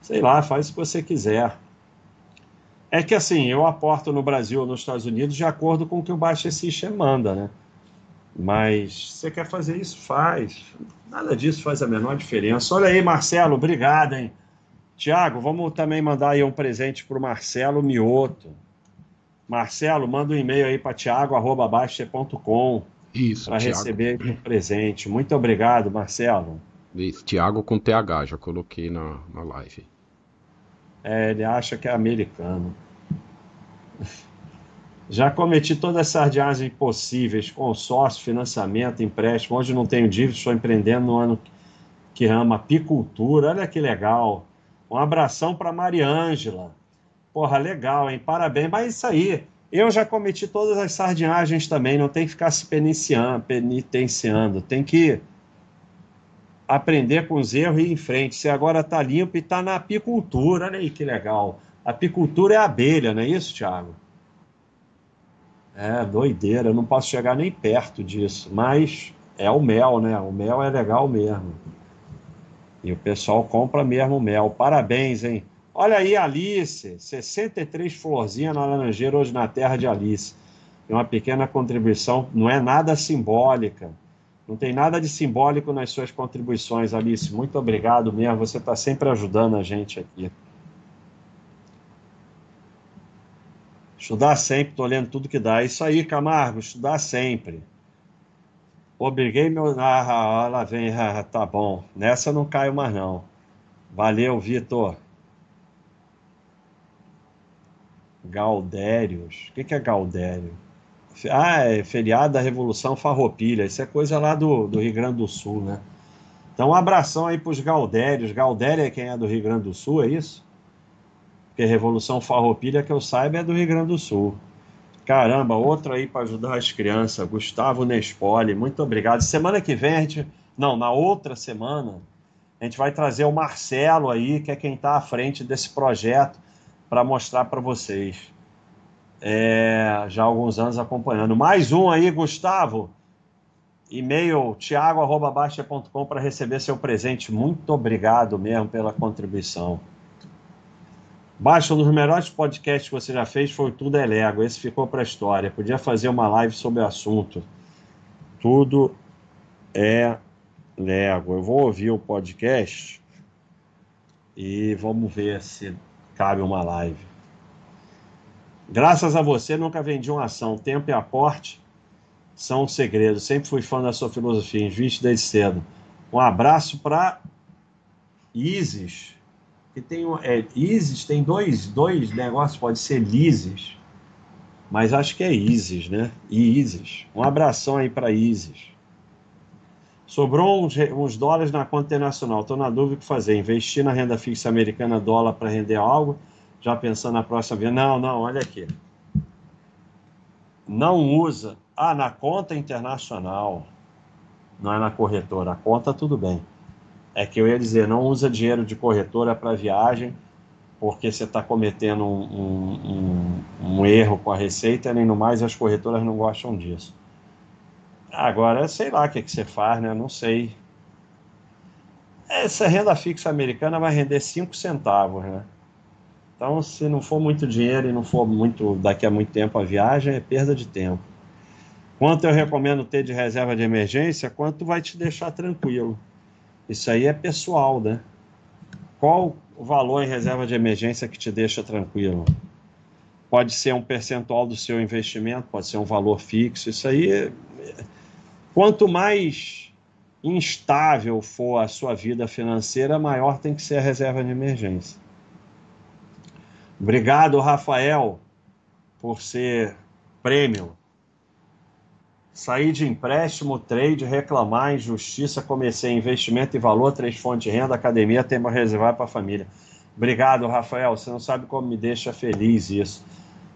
A: Sei lá, faz o que você quiser. É que assim, eu aporto no Brasil ou nos Estados Unidos de acordo com o que o Baixa System manda, né? Mas você quer fazer isso? Faz. Nada disso faz a menor diferença. Olha aí, Marcelo, obrigado, hein? Tiago, vamos também mandar aí um presente para o Marcelo Mioto. Marcelo, manda um e-mail aí para
B: Isso,
A: para receber um presente. Muito obrigado, Marcelo.
B: Isso, Tiago com TH, já coloquei na, na live.
A: É, ele acha que é americano. Já cometi todas as sardinhas possíveis, consórcio, financiamento, empréstimo. Hoje não tenho dívida, estou empreendendo no ano que ama apicultura. Olha que legal. Um abração para Mariângela. Porra, legal, hein? Parabéns. Mas isso aí, eu já cometi todas as sardinhagens também, não tem que ficar se penitenciando, tem que aprender com os erros e ir em frente. Você agora está limpo e está na apicultura, olha aí que legal. Apicultura é abelha, não é isso, Thiago? É, doideira, eu não posso chegar nem perto disso, mas é o mel, né? O mel é legal mesmo. E o pessoal compra mesmo mel. Parabéns, hein? Olha aí, Alice, 63 florzinhas na laranjeira hoje na terra de Alice. É uma pequena contribuição, não é nada simbólica. Não tem nada de simbólico nas suas contribuições, Alice. Muito obrigado mesmo. Você está sempre ajudando a gente aqui. Estudar sempre, estou lendo tudo que dá. Isso aí, Camargo, estudar sempre. Obriguei meu. Ah, lá vem, ah, tá bom. Nessa não caio mais, não. Valeu, Vitor. Galdérios. O que, que é Galdério? Ah, é feriado da Revolução Farroupilha. Isso é coisa lá do, do Rio Grande do Sul, né? Então, um abração aí para os Galdérios. Galdério é quem é do Rio Grande do Sul, é isso? Porque Revolução Farroupilha, que eu saiba, é do Rio Grande do Sul. Caramba, outro aí para ajudar as crianças, Gustavo Nespoli, muito obrigado. Semana que vem a gente, não, na outra semana, a gente vai trazer o Marcelo aí, que é quem está à frente desse projeto, para mostrar para vocês. É, já há alguns anos acompanhando. Mais um aí, Gustavo. E-mail tiago.baixa.com para receber seu presente. Muito obrigado mesmo pela contribuição. Baixa, um dos melhores podcasts que você já fez foi Tudo é Lego. Esse ficou para a história. Podia fazer uma live sobre o assunto. Tudo é Lego. Eu vou ouvir o podcast e vamos ver se cabe uma live. Graças a você, nunca vendi uma ação. Tempo e aporte são um segredo. Sempre fui fã da sua filosofia. Investe desde cedo. Um abraço para Isis que tem é, ISIS, tem dois, dois negócios, pode ser Lises, mas acho que é ISIS, né? ISIS. Um abração aí para ISIS. Sobrou uns, uns, dólares na conta internacional. Estou na dúvida o que fazer. Investir na renda fixa americana dólar para render algo, já pensando na próxima vez. Não, não, olha aqui. Não usa. Ah, na conta internacional. Não é na corretora. A conta tudo bem é que eu ia dizer, não usa dinheiro de corretora para viagem, porque você está cometendo um, um, um, um, erro com a receita, nem no mais as corretoras não gostam disso. Agora, sei lá o que, que você faz, né? Não sei. Essa renda fixa americana vai render 5 centavos, né? Então, se não for muito dinheiro e não for muito daqui a muito tempo a viagem, é perda de tempo. Quanto eu recomendo ter de reserva de emergência, quanto vai te deixar tranquilo. Isso aí é pessoal, né? Qual o valor em reserva de emergência que te deixa tranquilo? Pode ser um percentual do seu investimento, pode ser um valor fixo. Isso aí, quanto mais instável for a sua vida financeira, maior tem que ser a reserva de emergência. Obrigado, Rafael, por ser prêmio Saí de empréstimo, trade, reclamar, injustiça, comecei investimento e valor, três fontes de renda, academia, tema reservar para a família. Obrigado, Rafael. Você não sabe como me deixa feliz isso.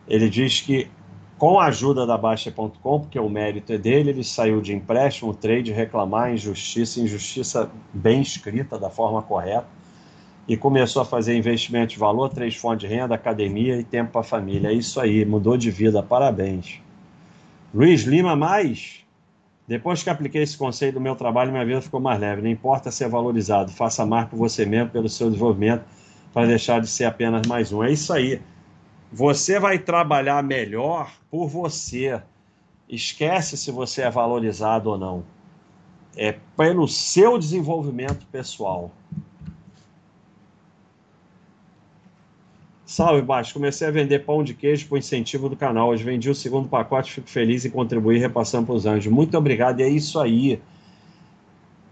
A: Ele diz que com a ajuda da Baixa.com, porque o mérito é dele, ele saiu de empréstimo, trade, reclamar, injustiça, injustiça bem escrita, da forma correta, e começou a fazer investimento de valor, três fontes de renda, academia e tempo para a família. É isso aí, mudou de vida, parabéns. Luiz Lima, mais? Depois que apliquei esse conceito no meu trabalho, minha vida ficou mais leve. Não importa ser valorizado, faça mais por você mesmo, pelo seu desenvolvimento, para deixar de ser apenas mais um. É isso aí. Você vai trabalhar melhor por você. Esquece se você é valorizado ou não. É pelo seu desenvolvimento pessoal. Salve, Baixo. Comecei a vender pão de queijo por incentivo do canal. Hoje vendi o segundo pacote, fico feliz em contribuir repassando para os anjos. Muito obrigado, e é isso aí.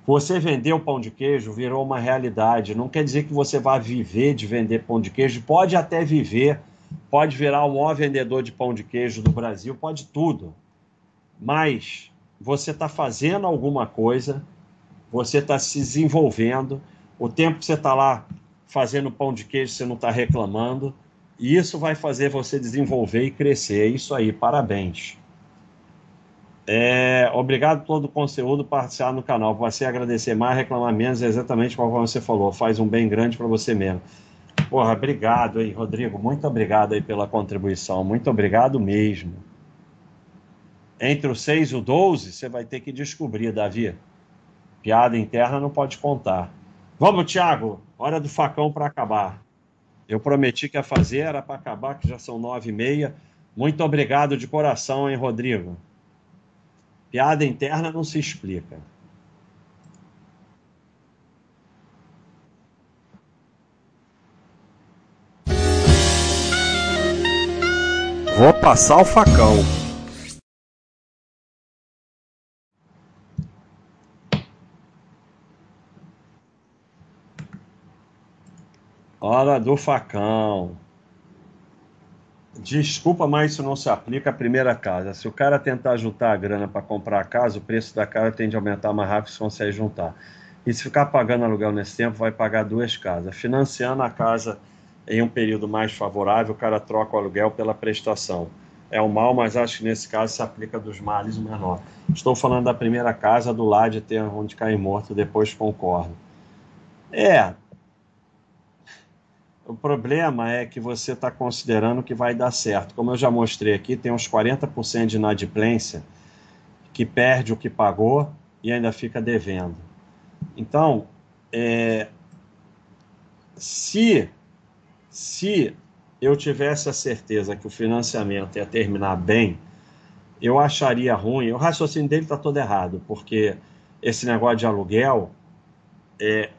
A: Você vender o pão de queijo virou uma realidade. Não quer dizer que você vai viver de vender pão de queijo. Pode até viver, pode virar o maior vendedor de pão de queijo do Brasil, pode tudo. Mas você está fazendo alguma coisa, você está se desenvolvendo. O tempo que você está lá fazendo pão de queijo, você não está reclamando. E isso vai fazer você desenvolver e crescer. É isso aí, parabéns. É, obrigado por todo o conteúdo participar no canal. Você agradecer mais, reclamar menos, é exatamente como você falou. Faz um bem grande para você mesmo. Porra, obrigado aí, Rodrigo. Muito obrigado aí pela contribuição. Muito obrigado mesmo. Entre o 6 e o 12, você vai ter que descobrir, Davi. Piada interna não pode contar. Vamos, Thiago. Hora do facão para acabar. Eu prometi que ia fazer, era para acabar, que já são nove e meia. Muito obrigado de coração, hein, Rodrigo? Piada interna não se explica. Vou passar o facão. Hora do facão. Desculpa, mas isso não se aplica à primeira casa. Se o cara tentar juntar a grana para comprar a casa, o preço da casa tende a aumentar mais rápido se consegue juntar. E se ficar pagando aluguel nesse tempo, vai pagar duas casas. Financiando a casa em um período mais favorável, o cara troca o aluguel pela prestação. É o mal, mas acho que nesse caso se aplica dos males o menor. Estou falando da primeira casa, do lado de ter onde cair morto, depois concordo. É, o problema é que você está considerando que vai dar certo. Como eu já mostrei aqui, tem uns 40% de inadimplência que perde o que pagou e ainda fica devendo. Então, é, se, se eu tivesse a certeza que o financiamento ia terminar bem, eu acharia ruim. O raciocínio dele está todo errado, porque esse negócio de aluguel é,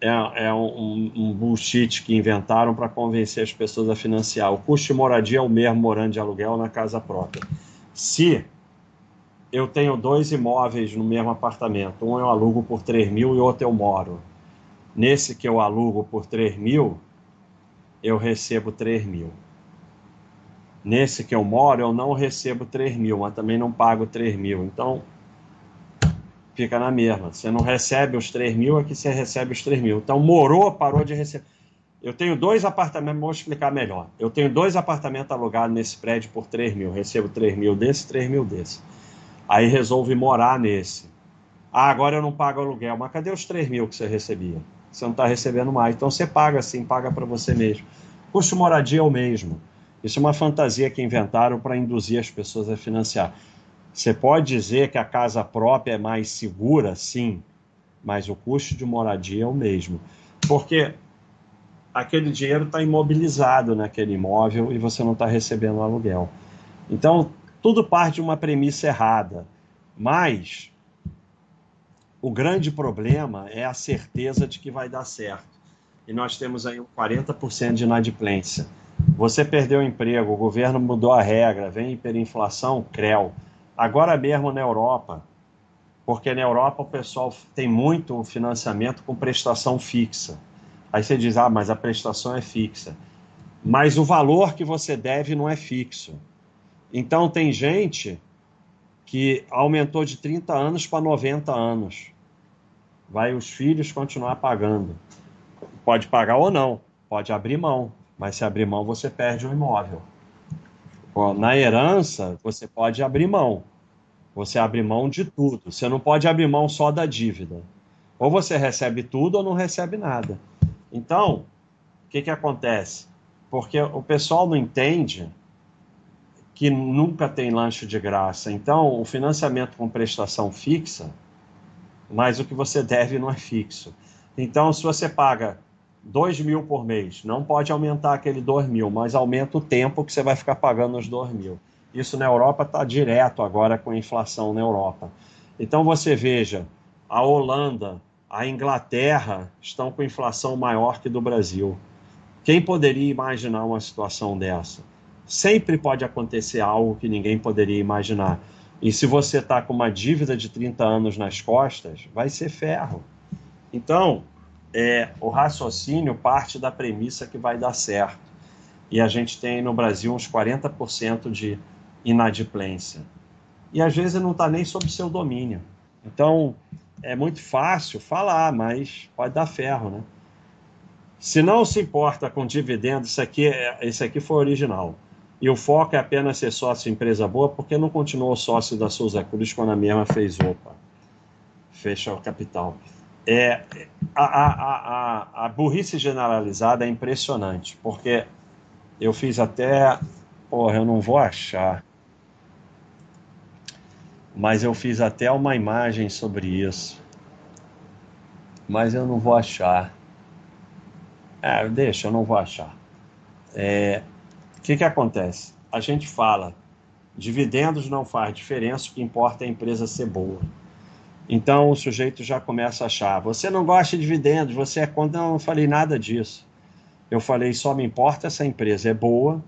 A: é, é um, um, bullshit que inventaram para convencer as pessoas a financiar. O custo de moradia é o mesmo morando de aluguel na casa própria. Se eu tenho dois imóveis no mesmo apartamento, um eu alugo por 3 mil e outro eu moro. Nesse que eu alugo por 3 mil, eu recebo 3 mil. Nesse que eu moro, eu não recebo 3 mil, mas também não pago 3 mil. Então, fica na mesma. Você não recebe os 3 mil, aqui você recebe os 3 mil. Então, morou, parou de receber. Eu tenho dois apartamentos, vou explicar melhor. Eu tenho dois apartamentos alugados nesse prédio por 3 mil. Recebo 3 mil desse, 3 mil desse. Aí resolve morar nesse. Ah, agora eu não pago aluguel. Mas cadê os 3 mil que você recebia? Você não está recebendo mais. Então você paga sim, paga para você mesmo. Custo moradia é o mesmo. Isso é uma fantasia que inventaram para induzir as pessoas a financiar. Você pode dizer que a casa própria é mais segura, sim, mas o custo de moradia é o mesmo. Porque aquele dinheiro está imobilizado naquele imóvel e você não está recebendo aluguel. Então, tudo parte de uma premissa errada. Mas o grande problema é a certeza de que vai dar certo. E nós temos aí 40% de inadimplência. Você perdeu o emprego, o governo mudou a regra, vem hiperinflação, CREL. Agora mesmo na Europa, porque na Europa o pessoal tem muito financiamento com prestação fixa. Aí você diz, ah, mas a prestação é fixa. Mas o valor que você deve não é fixo. Então tem gente que aumentou de 30 anos para 90 anos. Vai os filhos continuar pagando. Pode pagar ou não, pode abrir mão, mas se abrir mão você perde o imóvel. Na herança, você pode abrir mão. Você abre mão de tudo. Você não pode abrir mão só da dívida. Ou você recebe tudo ou não recebe nada. Então, o que, que acontece? Porque o pessoal não entende que nunca tem lanche de graça. Então, o financiamento com prestação fixa, mas o que você deve não é fixo. Então, se você paga 2 mil por mês, não pode aumentar aquele 2 mil, mas aumenta o tempo que você vai ficar pagando os 2 mil. Isso na Europa está direto agora com a inflação na Europa. Então, você veja, a Holanda, a Inglaterra estão com inflação maior que do Brasil. Quem poderia imaginar uma situação dessa? Sempre pode acontecer algo que ninguém poderia imaginar. E se você está com uma dívida de 30 anos nas costas, vai ser ferro. Então, é, o raciocínio parte da premissa que vai dar certo. E a gente tem no Brasil uns 40% de inadimplência. E às vezes não está nem sob seu domínio. Então, é muito fácil falar, mas pode dar ferro, né? Se não se importa com dividendos, isso aqui, é, isso aqui foi original. E o foco é apenas ser sócio empresa boa, porque não continuou sócio da Souza Cruz quando a mesma fez opa, fecha o capital. É, a, a, a, a burrice generalizada é impressionante, porque eu fiz até. Porra, eu não vou achar. Mas eu fiz até uma imagem sobre isso. Mas eu não vou achar. É, deixa, eu não vou achar. É, o que, que acontece? A gente fala, dividendos não faz diferença, o que importa é a empresa ser boa. Então o sujeito já começa a achar, você não gosta de dividendos, você é contra. Não, não falei nada disso. Eu falei, só me importa essa empresa é boa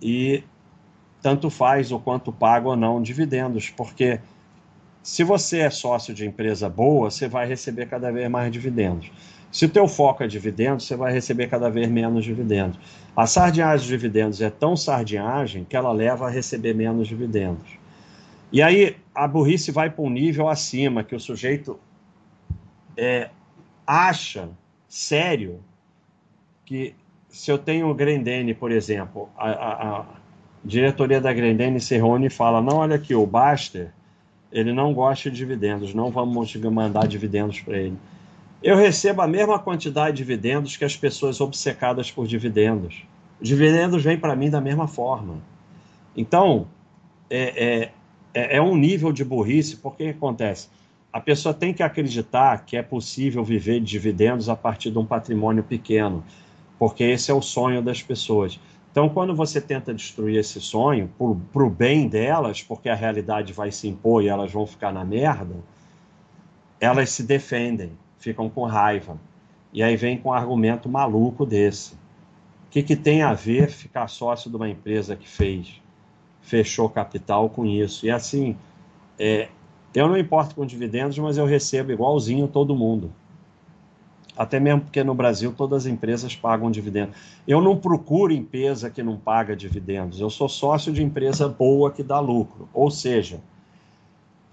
A: e tanto faz o quanto paga ou não dividendos, porque se você é sócio de empresa boa, você vai receber cada vez mais dividendos. Se o teu foco é dividendos, você vai receber cada vez menos dividendos. A sardinhagem de dividendos é tão sardinhagem que ela leva a receber menos dividendos. E aí a burrice vai para um nível acima, que o sujeito é, acha sério que se eu tenho o Grendene, por exemplo, a, a, a diretoria da Grendene se reúne e fala, não, olha aqui, o Baster, ele não gosta de dividendos, não vamos mandar dividendos para ele eu recebo a mesma quantidade de dividendos que as pessoas obcecadas por dividendos. Os dividendos vêm para mim da mesma forma. Então, é, é, é, é um nível de burrice, porque acontece? A pessoa tem que acreditar que é possível viver de dividendos a partir de um patrimônio pequeno, porque esse é o sonho das pessoas. Então, quando você tenta destruir esse sonho, para o bem delas, porque a realidade vai se impor e elas vão ficar na merda, elas se defendem ficam com raiva. E aí vem com um argumento maluco desse. O que, que tem a ver ficar sócio de uma empresa que fez, fechou capital com isso? E assim, é, eu não importo com dividendos, mas eu recebo igualzinho todo mundo. Até mesmo porque no Brasil todas as empresas pagam dividendos. Eu não procuro empresa que não paga dividendos. Eu sou sócio de empresa boa que dá lucro. Ou seja,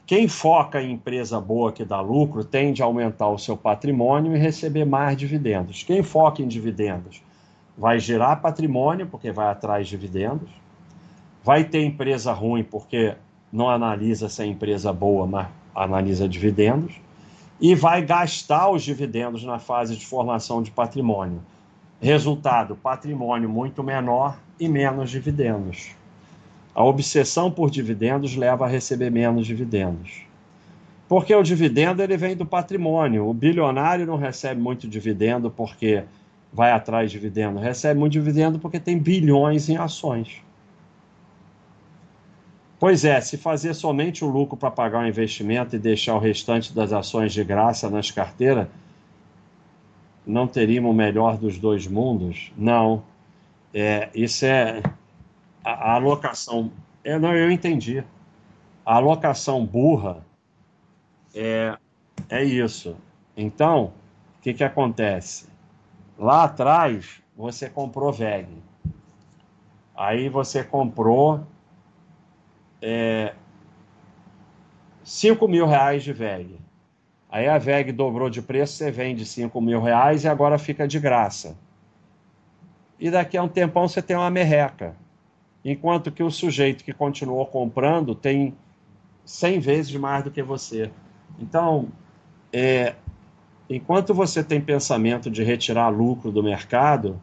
A: quem foca em empresa boa que dá lucro tende a aumentar o seu patrimônio e receber mais dividendos. Quem foca em dividendos vai gerar patrimônio, porque vai atrás de dividendos, vai ter empresa ruim, porque não analisa se é empresa boa, mas analisa dividendos, e vai gastar os dividendos na fase de formação de patrimônio. Resultado: patrimônio muito menor e menos dividendos. A obsessão por dividendos leva a receber menos dividendos. Porque o dividendo ele vem do patrimônio. O bilionário não recebe muito dividendo porque vai atrás de dividendo, recebe muito dividendo porque tem bilhões em ações. Pois é, se fazer somente o lucro para pagar o investimento e deixar o restante das ações de graça nas carteiras, não teríamos o melhor dos dois mundos? Não. É, isso é a, a alocação. É, não, eu entendi. A alocação burra é, é isso. Então, o que, que acontece? Lá atrás, você comprou VEG. Aí você comprou é, 5 mil reais de VEG. Aí a VEG dobrou de preço, você vende 5 mil reais e agora fica de graça. E daqui a um tempão você tem uma merreca enquanto que o sujeito que continuou comprando tem 100 vezes mais do que você. Então, é, enquanto você tem pensamento de retirar lucro do mercado,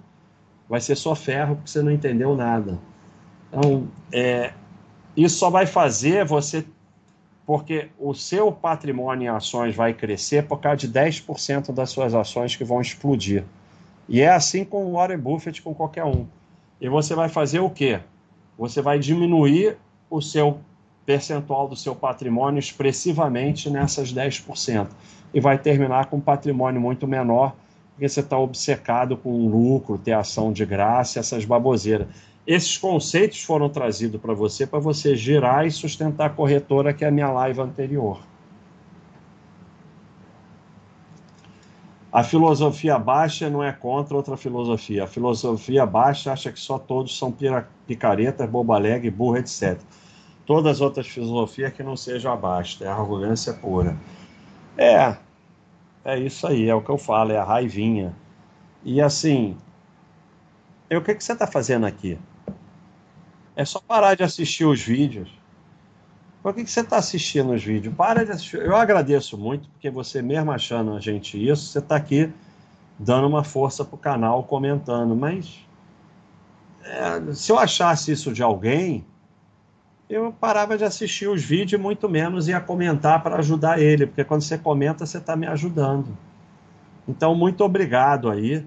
A: vai ser só ferro porque você não entendeu nada. Então, é, isso só vai fazer você. Porque o seu patrimônio em ações vai crescer por causa de 10% das suas ações que vão explodir. E é assim com o Warren Buffett, com qualquer um. E você vai fazer o quê? Você vai diminuir o seu percentual do seu patrimônio expressivamente nessas 10%. E vai terminar com um patrimônio muito menor, porque você está obcecado com lucro, ter ação de graça, essas baboseiras. Esses conceitos foram trazidos para você, para você girar e sustentar a corretora, que é a minha live anterior. A filosofia baixa não é contra outra filosofia. A filosofia baixa acha que só todos são picaretas, bobalega, burro, etc. Todas as outras filosofias que não sejam abaixo, é arrogância pura. É, é isso aí, é o que eu falo, é a raivinha. E assim, o que, que você está fazendo aqui? É só parar de assistir os vídeos por que, que você está assistindo os vídeos? Para de assistir. Eu agradeço muito, porque você mesmo achando a gente isso, você está aqui dando uma força para o canal, comentando. Mas é, se eu achasse isso de alguém, eu parava de assistir os vídeos, muito menos ia comentar para ajudar ele, porque quando você comenta, você está me ajudando. Então, muito obrigado aí.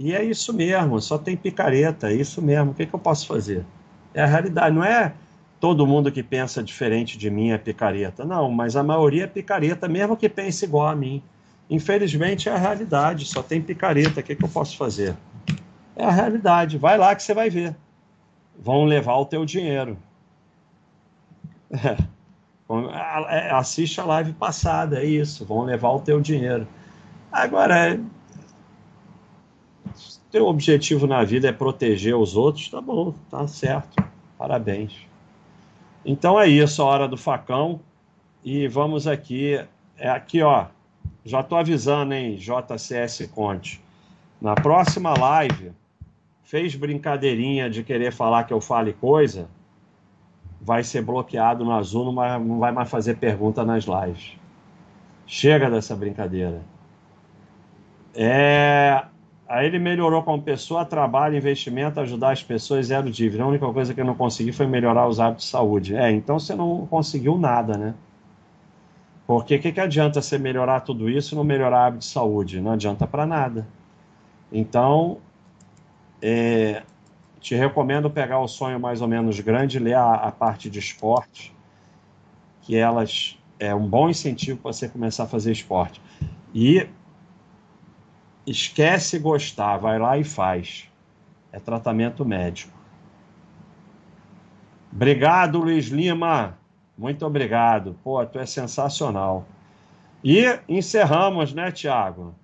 A: E é isso mesmo, só tem picareta, é isso mesmo. O que, que eu posso fazer? É a realidade, não é todo mundo que pensa diferente de mim é picareta. Não, mas a maioria é picareta, mesmo que pense igual a mim. Infelizmente é a realidade, só tem picareta. O que, que eu posso fazer? É a realidade. Vai lá que você vai ver. Vão levar o teu dinheiro. É. Assiste a live passada, é isso. Vão levar o teu dinheiro. Agora. Teu objetivo na vida é proteger os outros, tá bom, tá certo. Parabéns. Então é isso, a hora do facão. E vamos aqui. É aqui, ó. Já estou avisando, hein, JCS Conte. Na próxima live, fez brincadeirinha de querer falar que eu fale coisa, vai ser bloqueado no azul, não vai, não vai mais fazer pergunta nas lives. Chega dessa brincadeira. É, Aí ele melhorou como pessoa, trabalho, investimento, ajudar as pessoas, zero dívida. A única coisa que eu não consegui foi melhorar os hábitos de saúde. É, então você não conseguiu nada, né? Porque o que, que adianta você melhorar tudo isso e não melhorar hábito de saúde? Não adianta para nada. Então, é, te recomendo pegar o sonho mais ou menos grande, ler a, a parte de esporte, que elas é um bom incentivo para você começar a fazer esporte. E Esquece gostar, vai lá e faz. É tratamento médico. Obrigado, Luiz Lima. Muito obrigado. Pô, tu é sensacional. E encerramos, né, Tiago?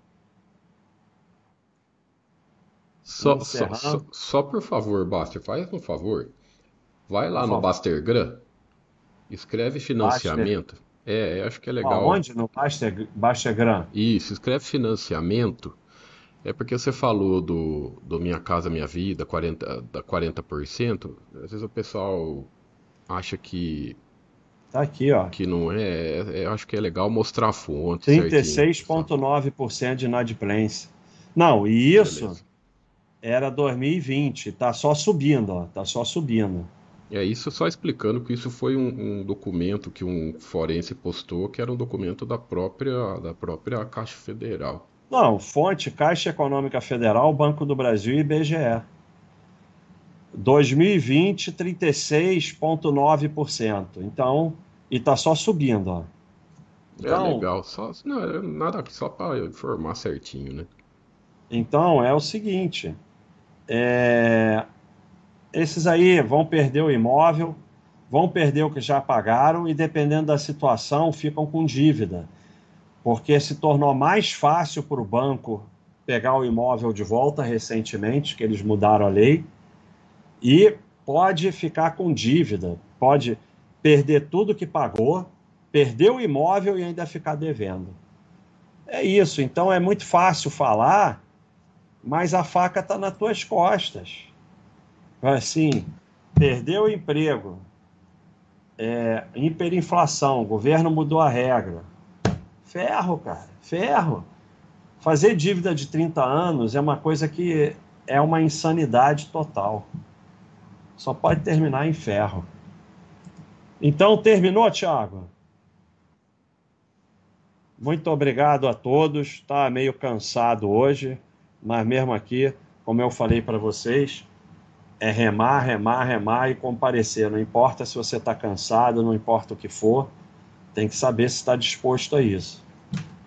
B: Só, só, só, só, por favor, Baster, faz um favor. Vai lá por no favor. Bastergram, escreve financiamento. Baster. É, acho que é legal.
A: Onde? No Baster, Bastergram?
B: Isso, escreve financiamento é porque você falou do, do Minha Casa Minha Vida, 40, da 40%. Às vezes o pessoal acha que.
A: Tá aqui, ó.
B: Que não é. é, acho que é legal mostrar a fonte.
A: 36,9% de inadimplência. Não, e isso Beleza. era 2020. Tá só subindo, ó. Tá só subindo.
B: É isso só explicando que isso foi um, um, documento que um forense postou, que era um documento da própria, da própria Caixa Federal.
A: Não, fonte Caixa Econômica Federal, Banco do Brasil e IBGE. 2020, 36,9%. Então, e está só subindo. Ó.
B: É então, é legal, só, não, é nada só para informar certinho, né?
A: Então, é o seguinte: é, esses aí vão perder o imóvel, vão perder o que já pagaram e, dependendo da situação, ficam com dívida porque se tornou mais fácil para o banco pegar o imóvel de volta recentemente, que eles mudaram a lei, e pode ficar com dívida, pode perder tudo que pagou, perder o imóvel e ainda ficar devendo. É isso, então é muito fácil falar, mas a faca está nas tuas costas. Assim, perdeu o emprego, é, hiperinflação, o governo mudou a regra, Ferro, cara, ferro. Fazer dívida de 30 anos é uma coisa que é uma insanidade total. Só pode terminar em ferro. Então, terminou, Tiago? Muito obrigado a todos. Está meio cansado hoje, mas mesmo aqui, como eu falei para vocês, é remar, remar, remar e comparecer. Não importa se você está cansado, não importa o que for, tem que saber se está disposto a isso.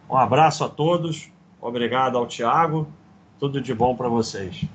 A: Um abraço a todos. Obrigado ao Tiago. Tudo de bom para vocês.